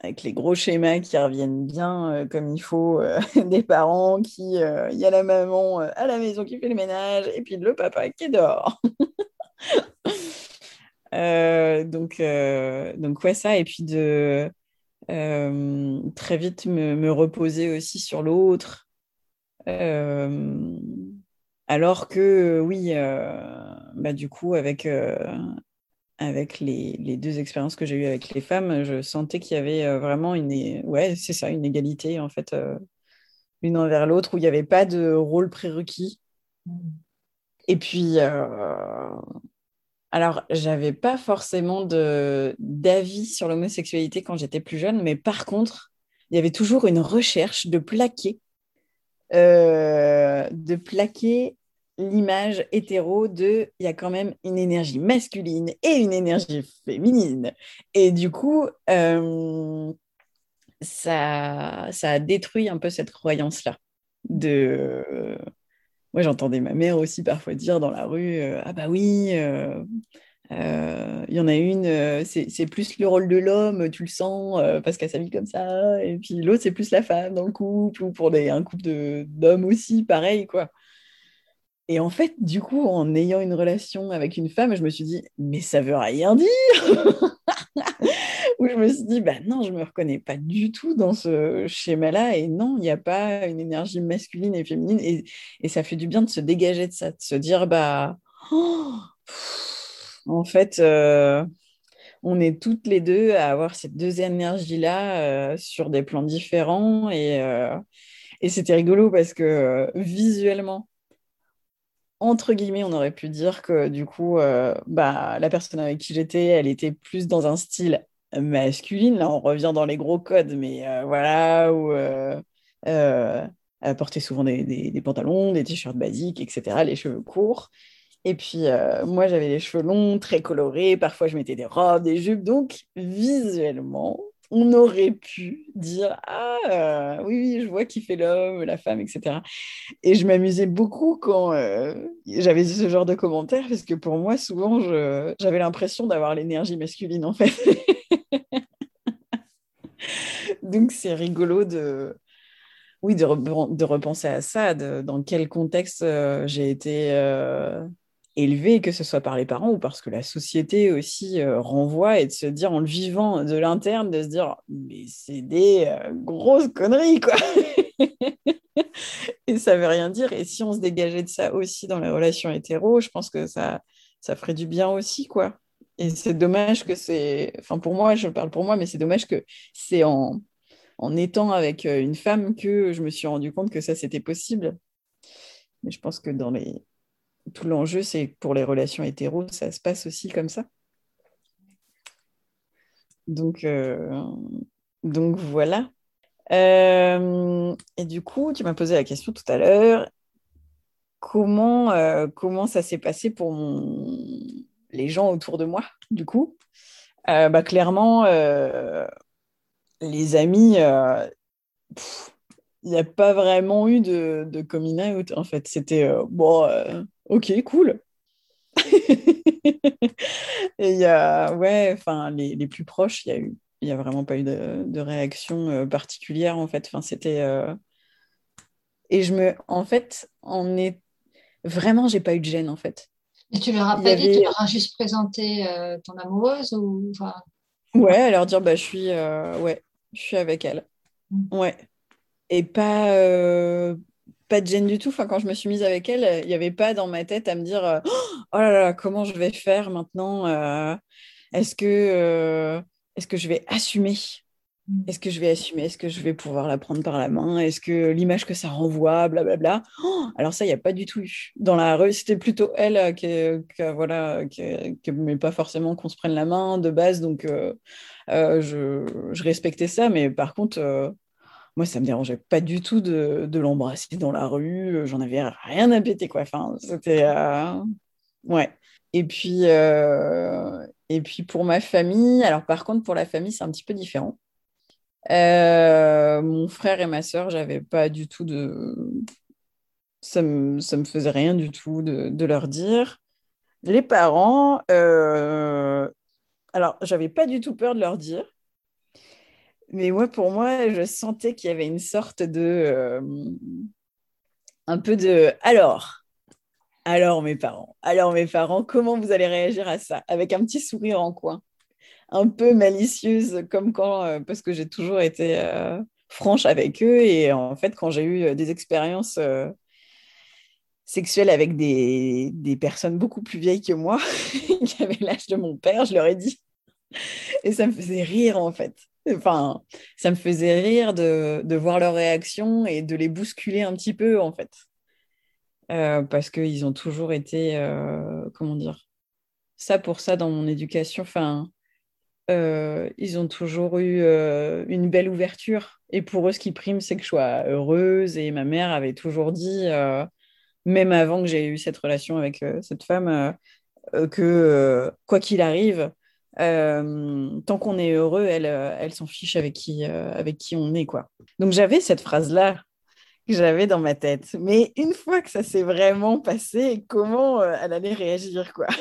Avec les gros schémas qui reviennent bien euh, comme il faut, euh, des parents qui, il y a la maman à la maison qui fait le ménage et puis le papa qui est dehors. donc, donc ouais, ça, et puis de très vite me, me, reposer aussi sur l'autre. Alors que euh, oui, euh, bah, du coup, avec, euh, les, deux expériences que j'ai eues avec les femmes, je sentais qu'il y avait vraiment une, ouais, c'est ça, une égalité en fait, l'une envers l'autre, où il n'y avait pas de rôle prérequis. Et puis, alors, j'avais pas forcément d'avis sur l'homosexualité quand j'étais plus jeune, mais par contre, il y avait toujours une recherche de plaquer, euh, de plaquer l'image hétéro de il y a quand même une énergie masculine et une énergie féminine. Et du coup, euh, ça, ça a détruit un peu cette croyance-là. De... Moi, j'entendais ma mère aussi parfois dire dans la rue euh, Ah, bah oui, il y en a une, c'est plus le rôle de l'homme, tu le sens, parce qu'elle s'habille comme ça. Et puis l'autre, c'est plus la femme dans le couple, ou pour un couple d'hommes aussi, pareil, quoi. Et en fait, du coup, en ayant une relation avec une femme, je me suis dit, mais ça veut rien dire Où je me suis dit, bah non, je me reconnais pas du tout dans ce schéma-là. Et non, il n'y a pas une énergie masculine et féminine. Et, ça fait du bien de se dégager de ça, de se dire, bah, en fait, euh, on est toutes les deux à avoir cette deux énergies-là euh, sur des plans différents. Et, euh, et c'était rigolo parce que visuellement, entre guillemets, on aurait pu dire que du coup, bah, la personne avec qui j'étais, elle était plus dans un style masculine. Là, on revient dans les gros codes, mais voilà, où elle portait souvent des, pantalons, des t-shirts basiques, etc., les cheveux courts. Et puis, moi, j'avais les cheveux longs, très colorés. Parfois, je mettais des robes, des jupes. Donc, visuellement, on aurait pu dire Ah, euh, oui, oui, je vois qui fait l'homme, la femme, etc. Et je m'amusais beaucoup quand euh, j'avais ce genre de commentaires, parce que pour moi, souvent, j'avais l'impression d'avoir l'énergie masculine, en fait. Donc, c'est rigolo de. Oui, de, repenser à ça, dans quel contexte euh, j'ai été élevé, que ce soit par les parents ou parce que la société aussi euh, renvoie, et de se dire en le vivant de l'interne, de se dire mais c'est des euh, grosses conneries quoi. et ça veut rien dire. Et si on se dégageait de ça aussi dans les relations hétéro, je pense que ça, ça ferait du bien aussi quoi. Et c'est dommage que c'est, enfin pour moi, je parle pour moi, mais c'est dommage que c'est en, en étant avec euh, une femme que je me suis rendu compte que ça c'était possible. Mais je pense que dans les tout l'enjeu, c'est pour les relations hétéros, ça se passe aussi comme ça. Donc, euh, donc voilà. Euh, et du coup, tu m'as posé la question tout à l'heure. Comment, euh, ça s'est passé pour les gens autour de moi, du coup? Bah, Clairement, les amis, il n'y a pas vraiment eu de, de coming out, en fait. C'était, bon, ok, cool. et il y a, ouais, enfin, les, les, plus proches, il y a eu, il n'y a vraiment pas eu de, de réaction euh, particulière, en fait. Enfin, c'était. Euh, et je me. En fait, on est. Vraiment, j'ai pas eu de gêne, en fait. Et tu leur as pas dit, tu leur as juste présenté euh, ton amoureuse ou. Enfin... Ouais, leur dire, bah, je suis. ouais, je suis avec elle. Mm. Ouais. Et pas pas de gêne du tout. Enfin, quand je me suis mise avec elle, il n'y avait pas dans ma tête à me dire euh, oh là là, comment je vais faire maintenant euh, Est-ce que, euh, que je vais assumer? Mm. Est-ce que je vais assumer? Est-ce que je vais pouvoir la prendre par la main? Est-ce que l'image que ça renvoie? Blablabla. Oh, alors, ça, il n'y a pas du tout eu. Dans la rue, c'était plutôt elle qui, voilà, qui, mais pas forcément qu'on se prenne la main de base. Donc, je, je, respectais ça. Mais par contre, moi, ça me dérangeait pas du tout de, l'embrasser dans la rue. Euh, j'en avais rien à péter, quoi. Enfin, c'était. Euh, ouais. Et puis, euh, et puis, pour ma famille, alors par contre, pour la famille, c'est un petit peu différent. mon frère et ma soeur, j'avais pas du tout de. Ça me, ça me faisait rien du tout de, de leur dire. Les parents, alors, j'avais pas du tout peur de leur dire mais moi, pour moi, je sentais qu'il y avait une sorte de. Euh, un peu de. Alors, alors mes parents, alors mes parents, comment vous allez réagir à ça? Avec un petit sourire en coin, un peu malicieuse, comme quand. Euh, parce que j'ai toujours été euh, franche avec eux. Et en fait, quand j'ai eu des expériences sexuelles avec des, des, personnes beaucoup plus vieilles que moi, qui avaient l'âge de mon père, je leur ai dit. Et ça me faisait rire, en fait. Ça me faisait rire de, voir leur réaction et de les bousculer un petit peu, en fait. Euh, parce qu'ils ont toujours été, euh, comment dire, ça pour ça dans mon éducation. Enfin, euh, ils ont toujours eu euh, une belle ouverture. Et pour eux, ce qui prime, c'est que je sois heureuse. Et ma mère avait toujours dit, même avant que j'ai eu cette relation avec cette femme, que quoi qu'il arrive, tant qu'on est heureux, elle, elle s'en fiche avec qui, avec qui on est. quoi. Donc j'avais cette phrase-là que j'avais dans ma tête. Mais une fois que ça s'est vraiment passé, comment elle allait réagir, quoi?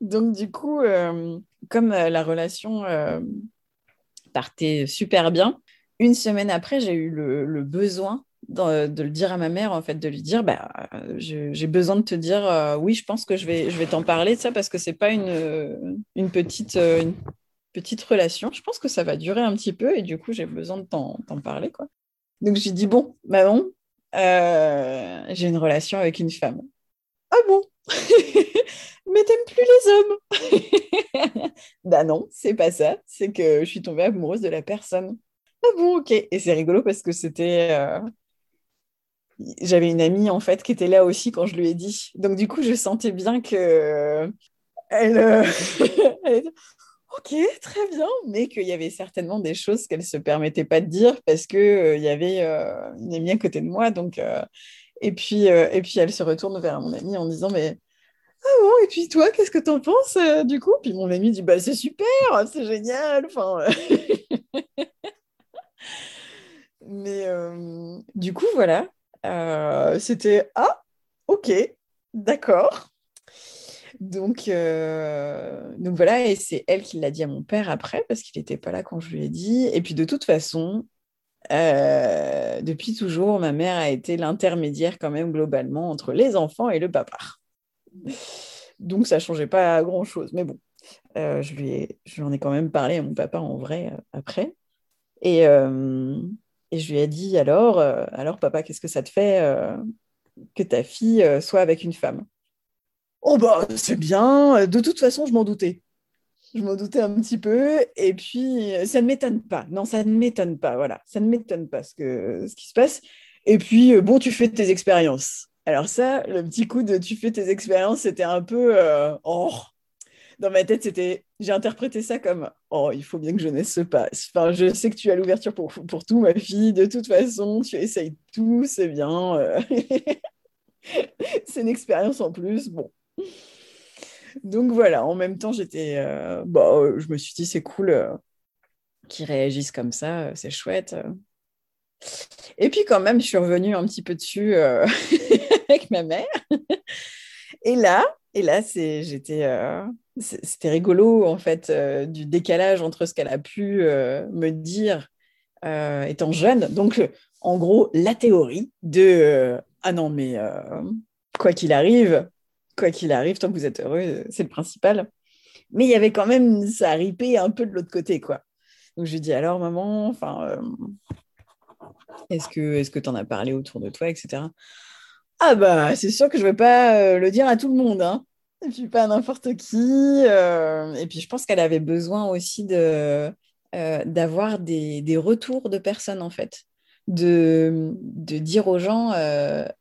Donc, du coup, euh, comme euh, la relation euh, partait super bien, une semaine après, j'ai eu le, besoin de, le dire à ma mère, en fait, de lui dire bah, j'ai besoin de te dire oui, je pense que je vais, je vais t'en parler de ça parce que c'est pas une, une, petite, petite relation. Je pense que ça va durer un petit peu et du coup, j'ai besoin de t'en parler. Quoi. Donc, j'ai dit bon, maman, j'ai une relation avec une femme. Ah bon? Mais t'aimes plus les hommes. bah non, c'est pas ça. C'est que je suis tombée amoureuse de la personne. Ah bon, ok. Et c'est rigolo parce que c'était. Euh, j'avais une amie en fait qui était là aussi quand je lui ai dit. Donc du coup, je sentais bien que elle. Euh, ok, très bien, mais qu'il y avait certainement des choses qu'elle se permettait pas de dire parce que euh, il y avait une amie à côté de moi. Donc et puis et puis elle se retourne vers mon amie en disant mais ah bon, et puis toi, qu'est-ce que t'en penses euh, du coup? Puis mon ami dit bah c'est super, c'est génial. Enfin, euh. mais euh, du coup voilà, c'était ah ok, d'accord. Donc, donc voilà, et c'est elle qui l'a dit à mon père après, parce qu'il n'était pas là quand je lui ai dit. Et puis de toute façon, depuis toujours, ma mère a été l'intermédiaire quand même globalement entre les enfants et le papa. Donc, ça changeait pas grand-chose. Mais bon, euh, je, lui ai quand même parlé à mon papa en vrai euh, après. Et, euh, et, je lui ai dit alors, alors papa, qu'est-ce que ça te fait que ta fille soit avec une femme? Oh, bah, c'est bien. De toute façon, je m'en doutais. Je m'en doutais un petit peu. Et puis, ça ne m'étonne pas. Non, ça ne m'étonne pas. Voilà, ça ne m'étonne pas ce, que, ce qui se passe. Et puis, bon, tu fais tes expériences. Alors ça, le petit coup de tu fais tes expériences, c'était un peu euh, oh. Dans ma tête, c'était j'ai interprété ça comme oh, il faut bien que jeunesse se passe. Enfin, je sais que tu as l'ouverture pour, pour tout, ma fille. De toute façon, tu essayes tout, c'est bien. Euh. c'est une expérience en plus. Bon. Donc voilà, en même temps, j'étais. Euh, bah, je me suis dit, c'est cool qu'ils réagissent comme ça, c'est chouette. Et puis quand même, je suis revenue un petit peu dessus euh, avec ma mère. Et là, et là, j'étais, euh, c'était rigolo en fait euh, du décalage entre ce qu'elle a pu me dire étant jeune. Donc, en gros, la théorie de ah non mais quoi qu'il arrive, quoi qu'il arrive, tant que vous êtes heureux, c'est le principal. Mais il y avait quand même ça ripé un peu de l'autre côté quoi. Donc je lui dis alors maman, enfin est-ce que est-ce que tu en as parlé autour de toi, etc. Ah bah c'est sûr que je ne vais pas euh, le dire à tout le monde, hein. Et puis pas n'importe qui. Euh, et puis je pense qu'elle avait besoin aussi de euh, d'avoir des, des, retours de personnes en fait, de, de dire aux gens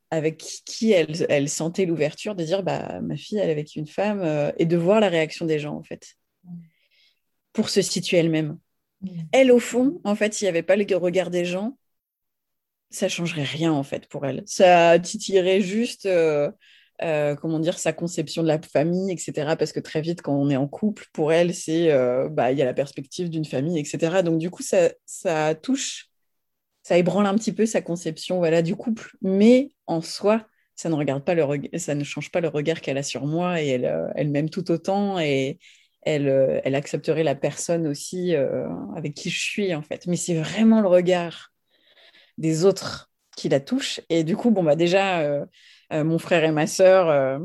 avec qui elle, elle sentait l'ouverture, de dire bah ma fille elle est avec une femme et de voir la réaction des gens en fait, pour se situer elle-même. Mmh. Elle au fond, en fait, s'il n'y avait pas le regard des gens, ça changerait rien en fait pour elle. Ça titillerait juste, euh, euh, comment dire, sa conception de la famille, etc. Parce que très vite, quand on est en couple, pour elle, c'est, euh, bah, il y a la perspective d'une famille, etc. Donc du coup, ça, ça touche, ça ébranle un petit peu sa conception, voilà, du couple. Mais en soi, ça ne regarde pas le ça ne change pas le regard qu'elle a sur moi et elle, elle m'aime tout autant et elle, elle accepterait la personne aussi avec qui je suis en fait. Mais c'est vraiment le regard des autres qui la touchent. Et du coup, bon, bah, déjà, euh, euh, mon frère et ma sœur euh,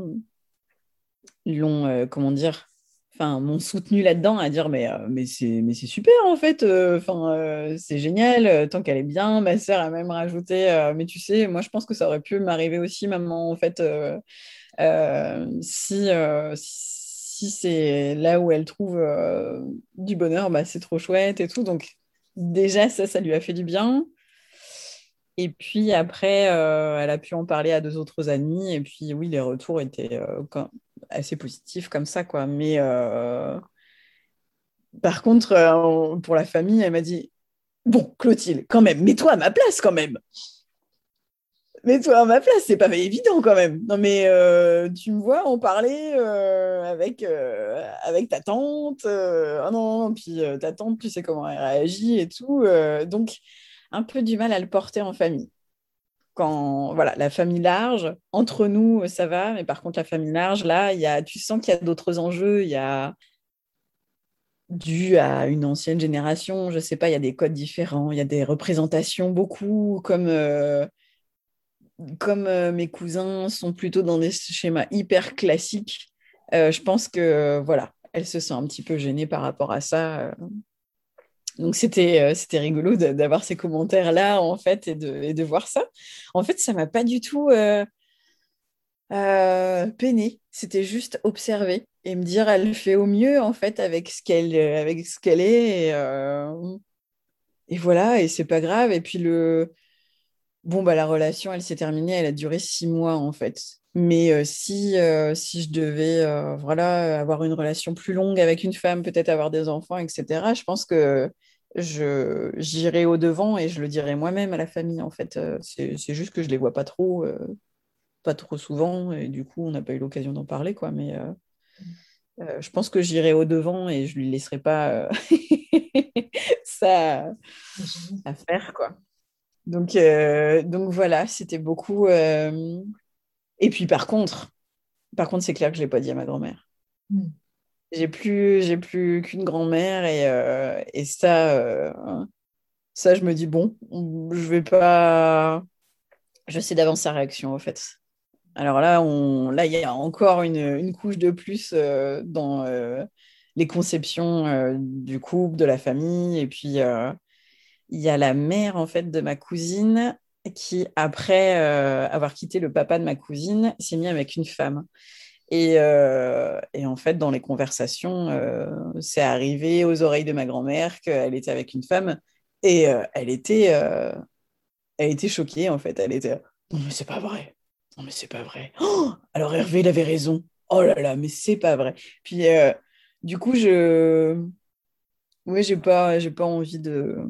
l'ont, comment dire, enfin, m'ont soutenu là-dedans à dire mais, mais, c'est, mais c'est super en fait, enfin, c'est génial, tant qu'elle est bien. Ma sœur a même rajouté mais tu sais, moi je pense que ça aurait pu m'arriver aussi, maman, en fait, si. si c'est là où elle trouve du bonheur, bah, c'est trop chouette et tout. Donc déjà, ça, ça lui a fait du bien. Et puis après, euh, elle a pu en parler à deux autres amis. Et puis oui, les retours étaient euh, assez positif comme ça, quoi. Mais par contre, pour la famille, elle m'a dit Bon, Clotilde, quand même, mets-toi à ma place, quand même. Mets-toi à ma place, c'est pas évident quand même. Non, mais tu me vois en parler avec, avec ta tante. ah non, puis ta tante, tu sais comment elle réagit et tout. donc, un peu du mal à le porter en famille quand voilà, la famille large, entre nous, ça va, mais par contre, la famille large, là, y a, tu sens qu'il y a d'autres enjeux, il y a dû à une ancienne génération, je sais pas, il y a des codes différents, il y a des représentations beaucoup, comme, euh, comme euh, mes cousins sont plutôt dans des schémas hyper classiques, euh, je pense que voilà, elle se sent un petit peu gênée par rapport à ça. Donc c'était euh, c'était rigolo d'avoir ces commentaires là en fait et de, et de voir ça. En fait, ça m'a pas du tout euh, euh, peiné. C'était juste observer et me dire elle fait au mieux en fait avec ce qu'elle avec ce qu'elle est et, et, voilà et c'est pas grave. Et puis le bon bah la relation elle s'est terminée. Elle a duré six mois en fait. Mais si, si je devais voilà, avoir une relation plus longue avec une femme, peut-être avoir des enfants, etc., je pense que je j'irai au devant et je le dirai moi-même à la famille en fait. Euh, c'est juste que je les vois pas trop euh, pas trop souvent et du coup on n'a pas eu l'occasion d'en parler quoi. Mais euh, je pense que j'irai au devant et je lui laisserai pas ça à faire quoi. Donc donc voilà c'était beaucoup et puis par contre par contre c'est clair que je l'ai pas dit à ma grand-mère. Mm. J'ai plus, j'ai plus qu'une grand-mère et, euh, ça, euh, ça, je me dis bon, je vais pas. Je sais d'avance sa réaction en fait. Alors là, là, il y a encore une, une couche de plus euh, dans les conceptions du couple, de la famille, et puis il y a la mère en fait de ma cousine qui, après avoir quitté le papa de ma cousine, s'est mis avec une femme. Euh, et, en fait, dans les conversations, euh, c'est arrivé aux oreilles de ma grand-mère qu'elle était avec une femme et euh, elle, était, elle était choquée, en fait. Elle était Non, mais c'est pas vrai. Non, mais c'est pas vrai. Oh alors Hervé, il avait raison. Oh là là, mais c'est pas vrai. Puis, du coup, je. Oui, j'ai pas, j'ai pas envie de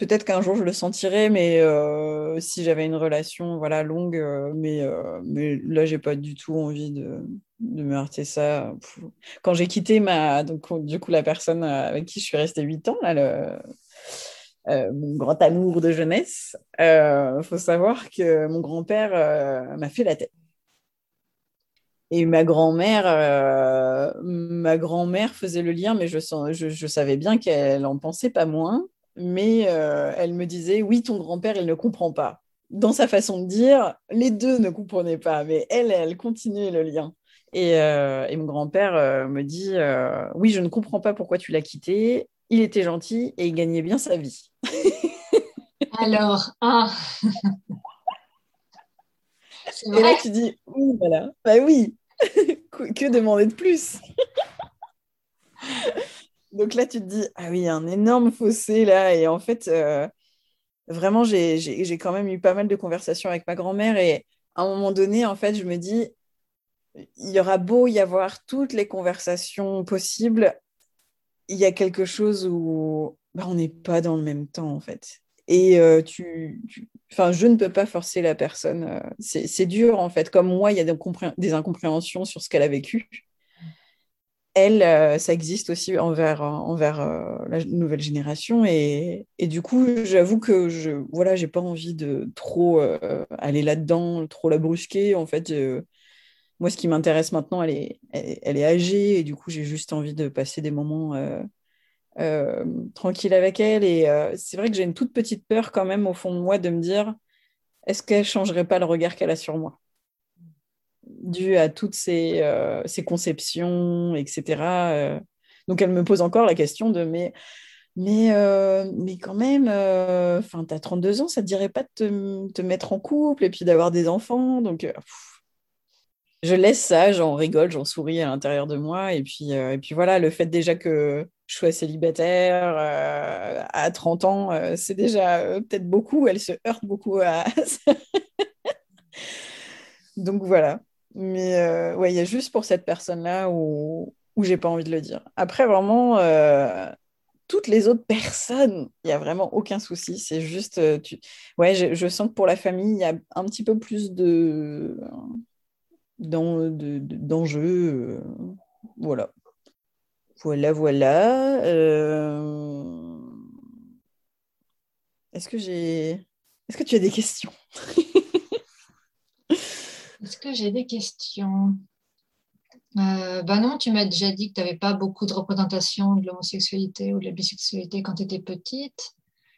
peut-être qu'un jour je le sentirai, mais euh, si j'avais une relation voilà, longue, euh, mais, euh, mais là, j'ai pas du tout envie de, me heurter ça. Quand j'ai quitté ma, donc, du coup, la personne avec qui je suis restée 8 ans, là, mon grand amour de jeunesse, il faut savoir que mon grand-père m'a fait la tête. Et ma grand-mère, ma grand-mère faisait le lien, mais je, je, je savais bien qu'elle en pensait pas moins mais euh, elle me disait oui, ton grand-père, il ne comprend pas. Dans sa façon de dire, les deux ne comprenaient pas, mais elle, elle continuait le lien. Et, euh, mon grand-père euh, me dit oui, je ne comprends pas pourquoi tu l'as quitté. Il était gentil et il gagnait bien sa vie. Alors, ah. et là, tu dis voilà, bah oui, que demander de plus? Donc là, tu te dis, ah oui, un énorme fossé là. Et en fait, euh, vraiment, j'ai quand même eu pas mal de conversations avec ma grand-mère. Et à un moment donné, en fait, je me dis, il y aura beau y avoir toutes les conversations possibles, il y a quelque chose où bah, on n'est pas dans le même temps, en fait. Et euh, tu, Enfin, je ne peux pas forcer la personne. Euh, c'est dur, en fait. Comme moi, il y a des, des incompréhensions sur ce qu'elle a vécu elle, euh, ça existe aussi envers, envers euh, la nouvelle génération. Et, du coup, j'avoue que je voilà, j'ai pas envie de trop euh, aller là-dedans, trop la brusquer. En fait, moi, ce qui m'intéresse maintenant, elle est, elle, est âgée. Et du coup, j'ai juste envie de passer des moments tranquilles avec elle. Et c'est vrai que j'ai une toute petite peur quand même au fond de moi de me dire, est-ce qu'elle changerait pas le regard qu'elle a sur moi? Dû à toutes ces, euh, ces conceptions, etc. Euh. Donc elle me pose encore la question de mais, mais, euh, mais quand même, enfin tu as 32 ans, ça te dirait pas de te, te, mettre en couple et puis d'avoir des enfants? Donc je laisse ça, j'en rigole, j'en souris à l'intérieur de moi. Et puis, et puis voilà, le fait déjà que je sois célibataire à 30 ans, c'est déjà peut-être beaucoup. Elle se heurte beaucoup à donc voilà. Mais euh, ouais, il y a juste pour cette personne-là où, où j'ai pas envie de le dire. Après, vraiment, euh, toutes les autres personnes, il n'y a vraiment aucun souci. C'est juste, euh, ouais, je, je, sens que pour la famille, il y a un petit peu plus de d'enjeux. voilà. Voilà, voilà. Est-ce que j'ai. Est-ce que tu as des questions? Est-ce que j'ai des questions? Euh, bah non, tu m'as déjà dit que tu n'avais pas beaucoup de représentation de l'homosexualité ou de la bisexualité quand tu étais petite.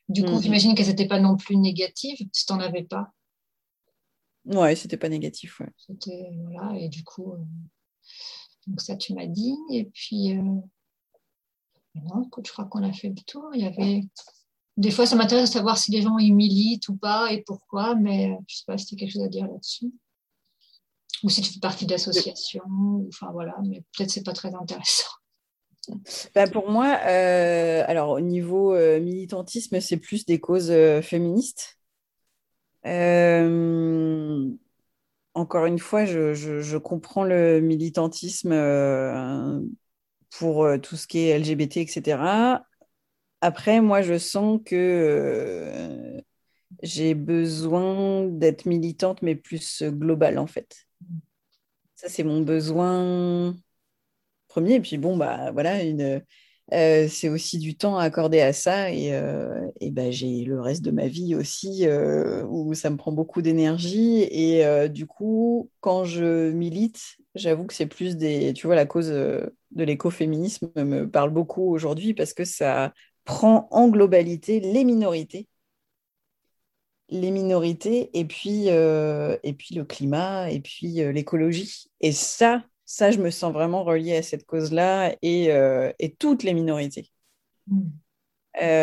Du coup, mhm. j'imagine qu'elles n'étaient pas non plus négatives si tu n'en avais pas. Ouais, c'était pas négatif. Ouais. C'était, voilà, et du coup, euh, donc ça, tu m'as dit. Et puis, euh, non, écoute, je crois qu'on a fait le tour. Il y avait. Des fois, ça m'intéresse de savoir si les gens y militent ou pas et pourquoi, mais je ne sais pas si tu as quelque chose à dire là-dessus ou si tu fais partie d'associations, enfin voilà, mais peut-être c'est pas très intéressant. Ben pour moi, euh, alors au niveau euh, militantisme, c'est plus des causes euh, féministes. encore une fois, je, je, comprends le militantisme pour tout ce qui est LGBT, etc. Après, moi, je sens que j'ai besoin d'être militante, mais plus globale, en fait. Ça, c'est mon besoin premier. Et puis, bon, bah voilà, une, euh, c'est aussi du temps à accorder à ça. Et, euh, et bah, j'ai le reste de ma vie aussi euh, où ça me prend beaucoup d'énergie. Et du coup, quand je milite, j'avoue que c'est plus des. Tu vois, la cause de l'écoféminisme me parle beaucoup aujourd'hui parce que ça prend en globalité les minorités les minorités et puis, euh, et puis le climat et puis euh, l'écologie. Et ça, ça, je me sens vraiment reliée à cette cause-là et, euh, et, toutes les minorités. Mm.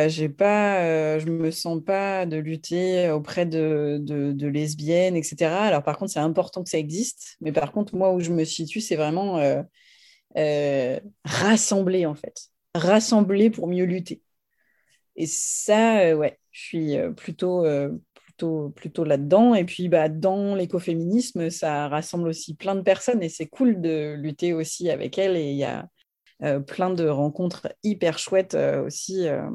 j'ai pas, je me sens pas de lutter auprès de, de, lesbiennes, etc. Alors par contre, c'est important que ça existe, mais par contre, moi où je me situe, c'est vraiment rassembler en fait, rassembler pour mieux lutter. Et ça, ouais, je suis plutôt, plutôt, là-dedans. Et puis, bah, dans l'écoféminisme, ça rassemble aussi plein de personnes et c'est cool de lutter aussi avec elles. Et il y a euh, plein de rencontres hyper chouettes euh, aussi. Euh.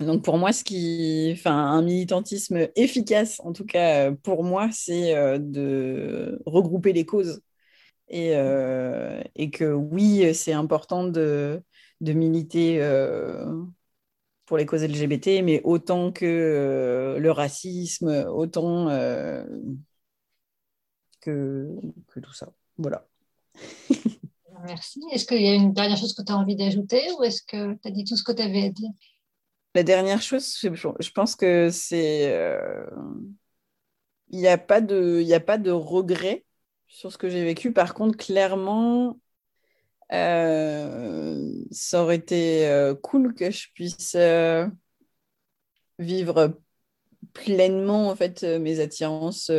Donc, pour moi, ce qui, enfin, un militantisme efficace, en tout cas pour moi, c'est de regrouper les causes. Et, que oui, c'est important de, de militer pour les causes LGBT, mais autant que euh, le racisme, autant euh, que, que, tout ça. Voilà. Merci. Est-ce qu'il y a une dernière chose que tu as envie d'ajouter ou est-ce que tu as dit tout ce que tu avais à dire? La dernière chose, je pense que c'est... Euh, il n'y a, pas de, a pas de regret sur ce que j'ai vécu. Par contre, clairement, euh, ça aurait été euh, cool que je puisse euh, vivre pleinement en fait mes attirances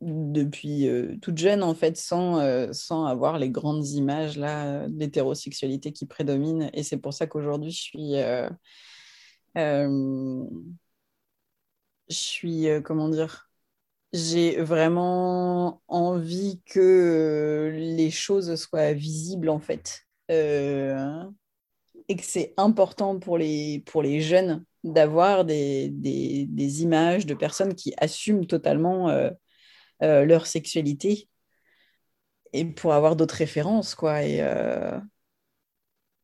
depuis toute jeune en fait sans, sans avoir les grandes images là d'hétérosexualité qui prédominent. Et c'est pour ça qu'aujourd'hui je suis je suis comment dire j'ai vraiment envie que euh, les choses soient visibles en fait. Euh, et que c'est important pour les, pour les jeunes d'avoir des, des, images de personnes qui assument totalement euh, leur sexualité et pour avoir d'autres références. Quoi.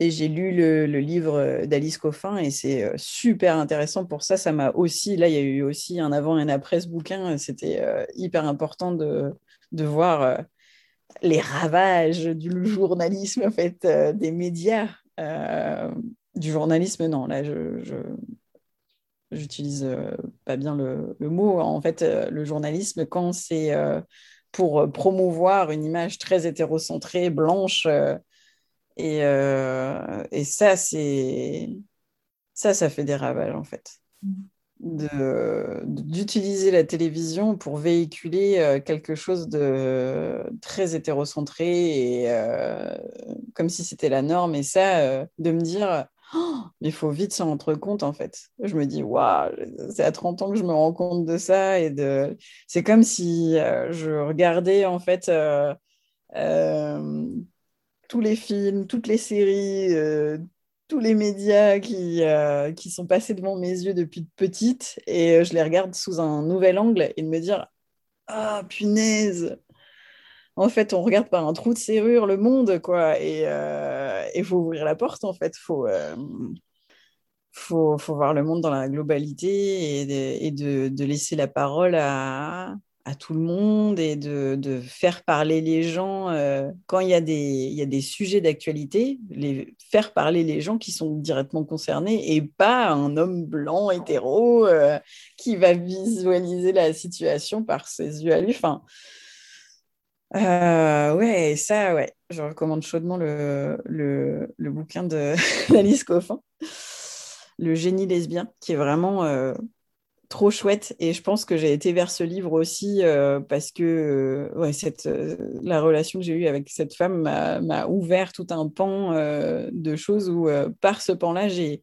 Et j'ai lu le, livre d'Alice Coffin et c'est euh, super intéressant pour ça. Ça m'a aussi, là, il y a eu aussi un avant et un après ce bouquin. C'était euh, hyper important de, de voir euh, les ravages du journalisme, en fait, des médias. du journalisme, non, là, je, j'utilise pas bien le, mot. En fait, le journalisme, quand c'est pour promouvoir une image très hétérocentrée, blanche, et, euh, et ça, c'est ça, ça fait des ravages en fait. D'utiliser la télévision pour véhiculer euh, quelque chose de très hétérocentré et euh, comme si c'était la norme. Et ça, de me dire, il faut vite s'en rendre compte, en fait. Je me dis, waouh, c'est à 30 ans que je me rends compte de ça. Et de... C'est comme si je regardais, en fait, tous les films, toutes les séries, tous les médias qui, qui sont passés devant mes yeux depuis petite. Et je les regarde sous un nouvel angle et de me dire, ah, punaise, en fait, on regarde par un trou de serrure le monde, quoi. Et il euh, faut ouvrir la porte, en fait. Il euh, faut, faut, voir le monde dans la globalité et de, laisser la parole à, tout le monde et de, faire parler les gens. Euh, quand il y, a des, il y a des sujets d'actualité, les, faire parler les gens qui sont directement concernés et pas un homme blanc hétéro qui va visualiser la situation par ses yeux à lui. Enfin, euh, ouais, ça, ouais. Je recommande chaudement le, le, le bouquin d'Alice Coffin, Le génie lesbien, qui est vraiment euh, trop chouette. Et je pense que j'ai été vers ce livre aussi euh, parce que ouais, cette, la relation que j'ai eue avec cette femme m'a ouvert tout un pan de choses où, par ce pan-là, j'ai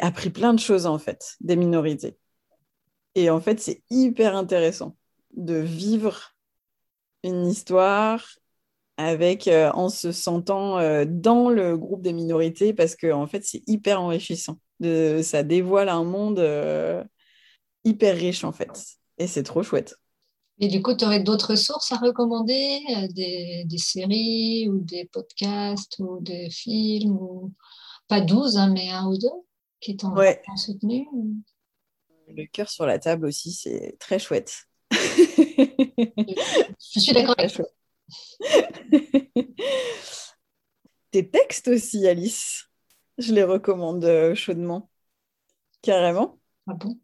appris plein de choses, en fait, des minorités. Et en fait, c'est hyper intéressant de vivre une histoire avec euh, en se sentant euh, dans le groupe des minorités parce que en fait c'est hyper enrichissant. Ça dévoile un monde euh, hyper riche en fait et c'est trop chouette. Et du coup, tu aurais d'autres sources à recommander, des, des, séries ou des podcasts ou des films ou pas 12 hein, mais un ou deux qui t'ont ouais. soutenu Le cœur sur la table aussi, c'est très chouette. Je suis d'accord avec toi. Tes textes aussi, Alice, je les recommande euh, chaudement. Carrément. Ah bon?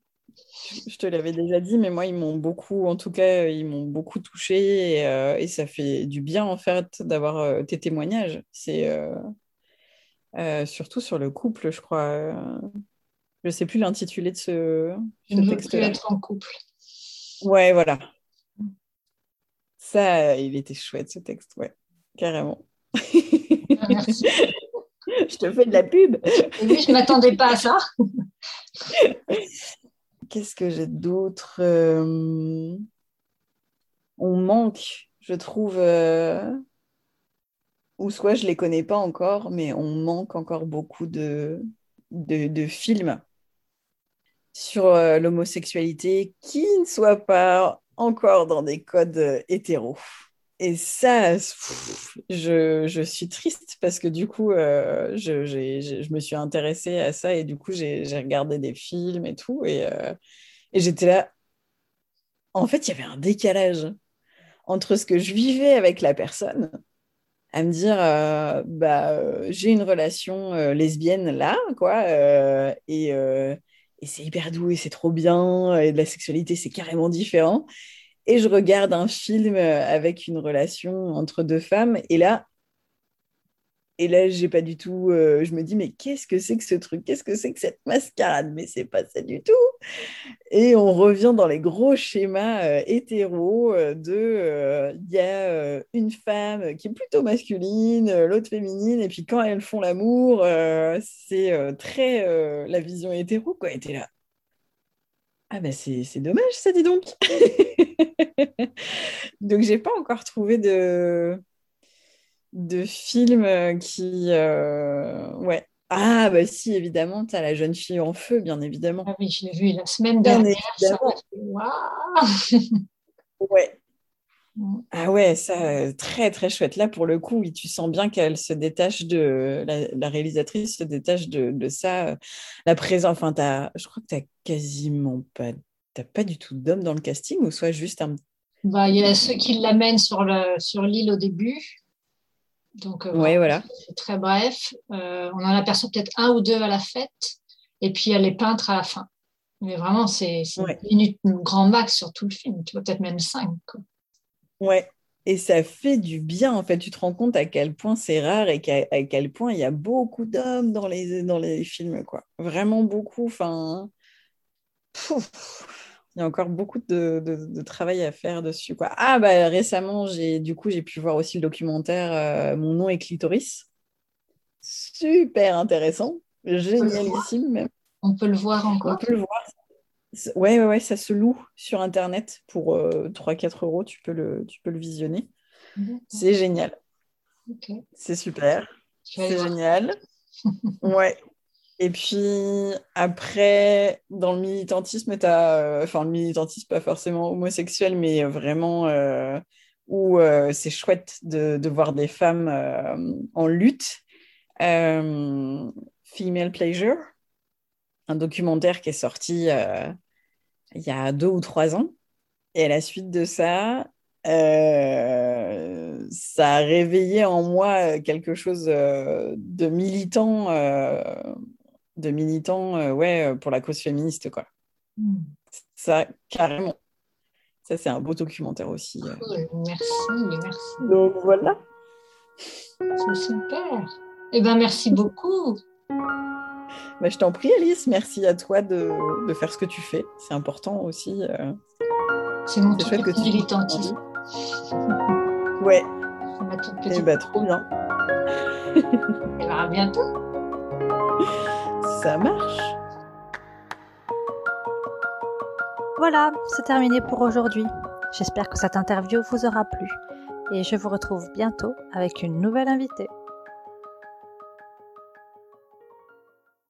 Je te l'avais déjà dit, mais moi, ils m'ont beaucoup, en tout cas, ils m'ont beaucoup touché et, euh, ça fait du bien, en fait, d'avoir euh, tes témoignages. C'est surtout sur le couple, je crois. je ne sais plus l'intitulé de ce, ce texte. être en couple. Ouais, voilà. Ça, il était chouette ce texte, ouais, carrément. Merci. je te fais de la pub. oui, je ne m'attendais pas à ça. Qu'est-ce que j'ai d'autre euh, On manque, je trouve, euh, ou soit je ne les connais pas encore, mais on manque encore beaucoup de, films sur euh, l'homosexualité qui ne soit pas encore dans des codes hétéros. Et ça, je, je, suis triste parce que du coup, euh, je, je, me suis intéressée à ça et du coup, j'ai regardé des films et tout. Et, et j'étais là. En fait, il y avait un décalage entre ce que je vivais avec la personne, à me dire, bah, j'ai une relation lesbienne là, quoi, et et c'est hyper doux et c'est trop bien, et de la sexualité, c'est carrément différent. Et je regarde un film avec une relation entre deux femmes, et là, et là, j'ai pas du tout. Euh, je me dis, mais qu'est-ce que c'est que ce truc? Qu'est-ce que c'est que cette mascarade? Mais c'est pas ça du tout. Et on revient dans les gros schémas euh, hétéros euh, de il y a une femme qui est plutôt masculine, l'autre féminine, et puis quand elles font l'amour, c'est très la vision hétéro, quoi. là. Ah ben c'est dommage, ça dit donc. donc j'ai pas encore trouvé de de films qui. Euh, ouais. Ah, bah si, évidemment, tu as La jeune fille en feu, bien évidemment. Ah oui, je l'ai vu la semaine dernière. ouais. Ah ouais, ça, très très chouette. Là, pour le coup, oui, tu sens bien qu'elle se détache de. La, réalisatrice se détache de, de ça. La présence. Enfin, as, je crois que tu n'as quasiment pas. Tu pas du tout d'hommes dans le casting ou soit juste un. Bah, il y a ceux qui l'amènent sur l'île sur au début. Donc, euh, voilà. c'est très bref. Euh, on en aperçoit peut-être un ou deux à la fête, et puis il y a les peintres à la fin. Mais vraiment, c'est une minute grand max sur tout le film. Tu vois, peut-être même cinq. Quoi. Ouais. Et ça fait du bien, en fait. Tu te rends compte à quel point c'est rare et à quel point il y a beaucoup d'hommes dans les, dans les films, quoi. Vraiment beaucoup. Enfin, il y a encore beaucoup de, travail à faire dessus. Quoi. Ah, bah, récemment, j'ai, du coup, j'ai pu voir aussi le documentaire euh, Mon nom est Clitoris. Super intéressant. génialissime même. On peut le voir encore. On peut le voir. Ouais, ouais, ouais, ça se loue sur Internet pour 3-4 euros. Tu peux le, tu peux le visionner. C'est génial. C'est super. C'est génial. ouais. Et puis après, dans le militantisme, tu euh, enfin le militantisme pas forcément homosexuel, mais vraiment euh, où euh, c'est chouette de, voir des femmes en lutte. Female Pleasure, un documentaire qui est sorti il y a deux ou trois ans. Et à la suite de ça, ça a réveillé en moi quelque chose de militant de militants euh, ouais, euh, pour la cause féministe. Quoi. Hmm. Ça, carrément. Ça, c'est un beau documentaire aussi. Euh. Merci, merci. Donc voilà. C'est super. Eh bien, merci beaucoup. Bah, je t'en prie, Alice. Merci à toi de, de faire ce que tu fais. C'est important aussi. C'est mon truc de militantisme. Ouais. Et eh bah, trop bien. Et eh ben, à bientôt. Ça marche. Voilà, c'est terminé pour aujourd'hui. J'espère que cette interview vous aura plu et je vous retrouve bientôt avec une nouvelle invitée.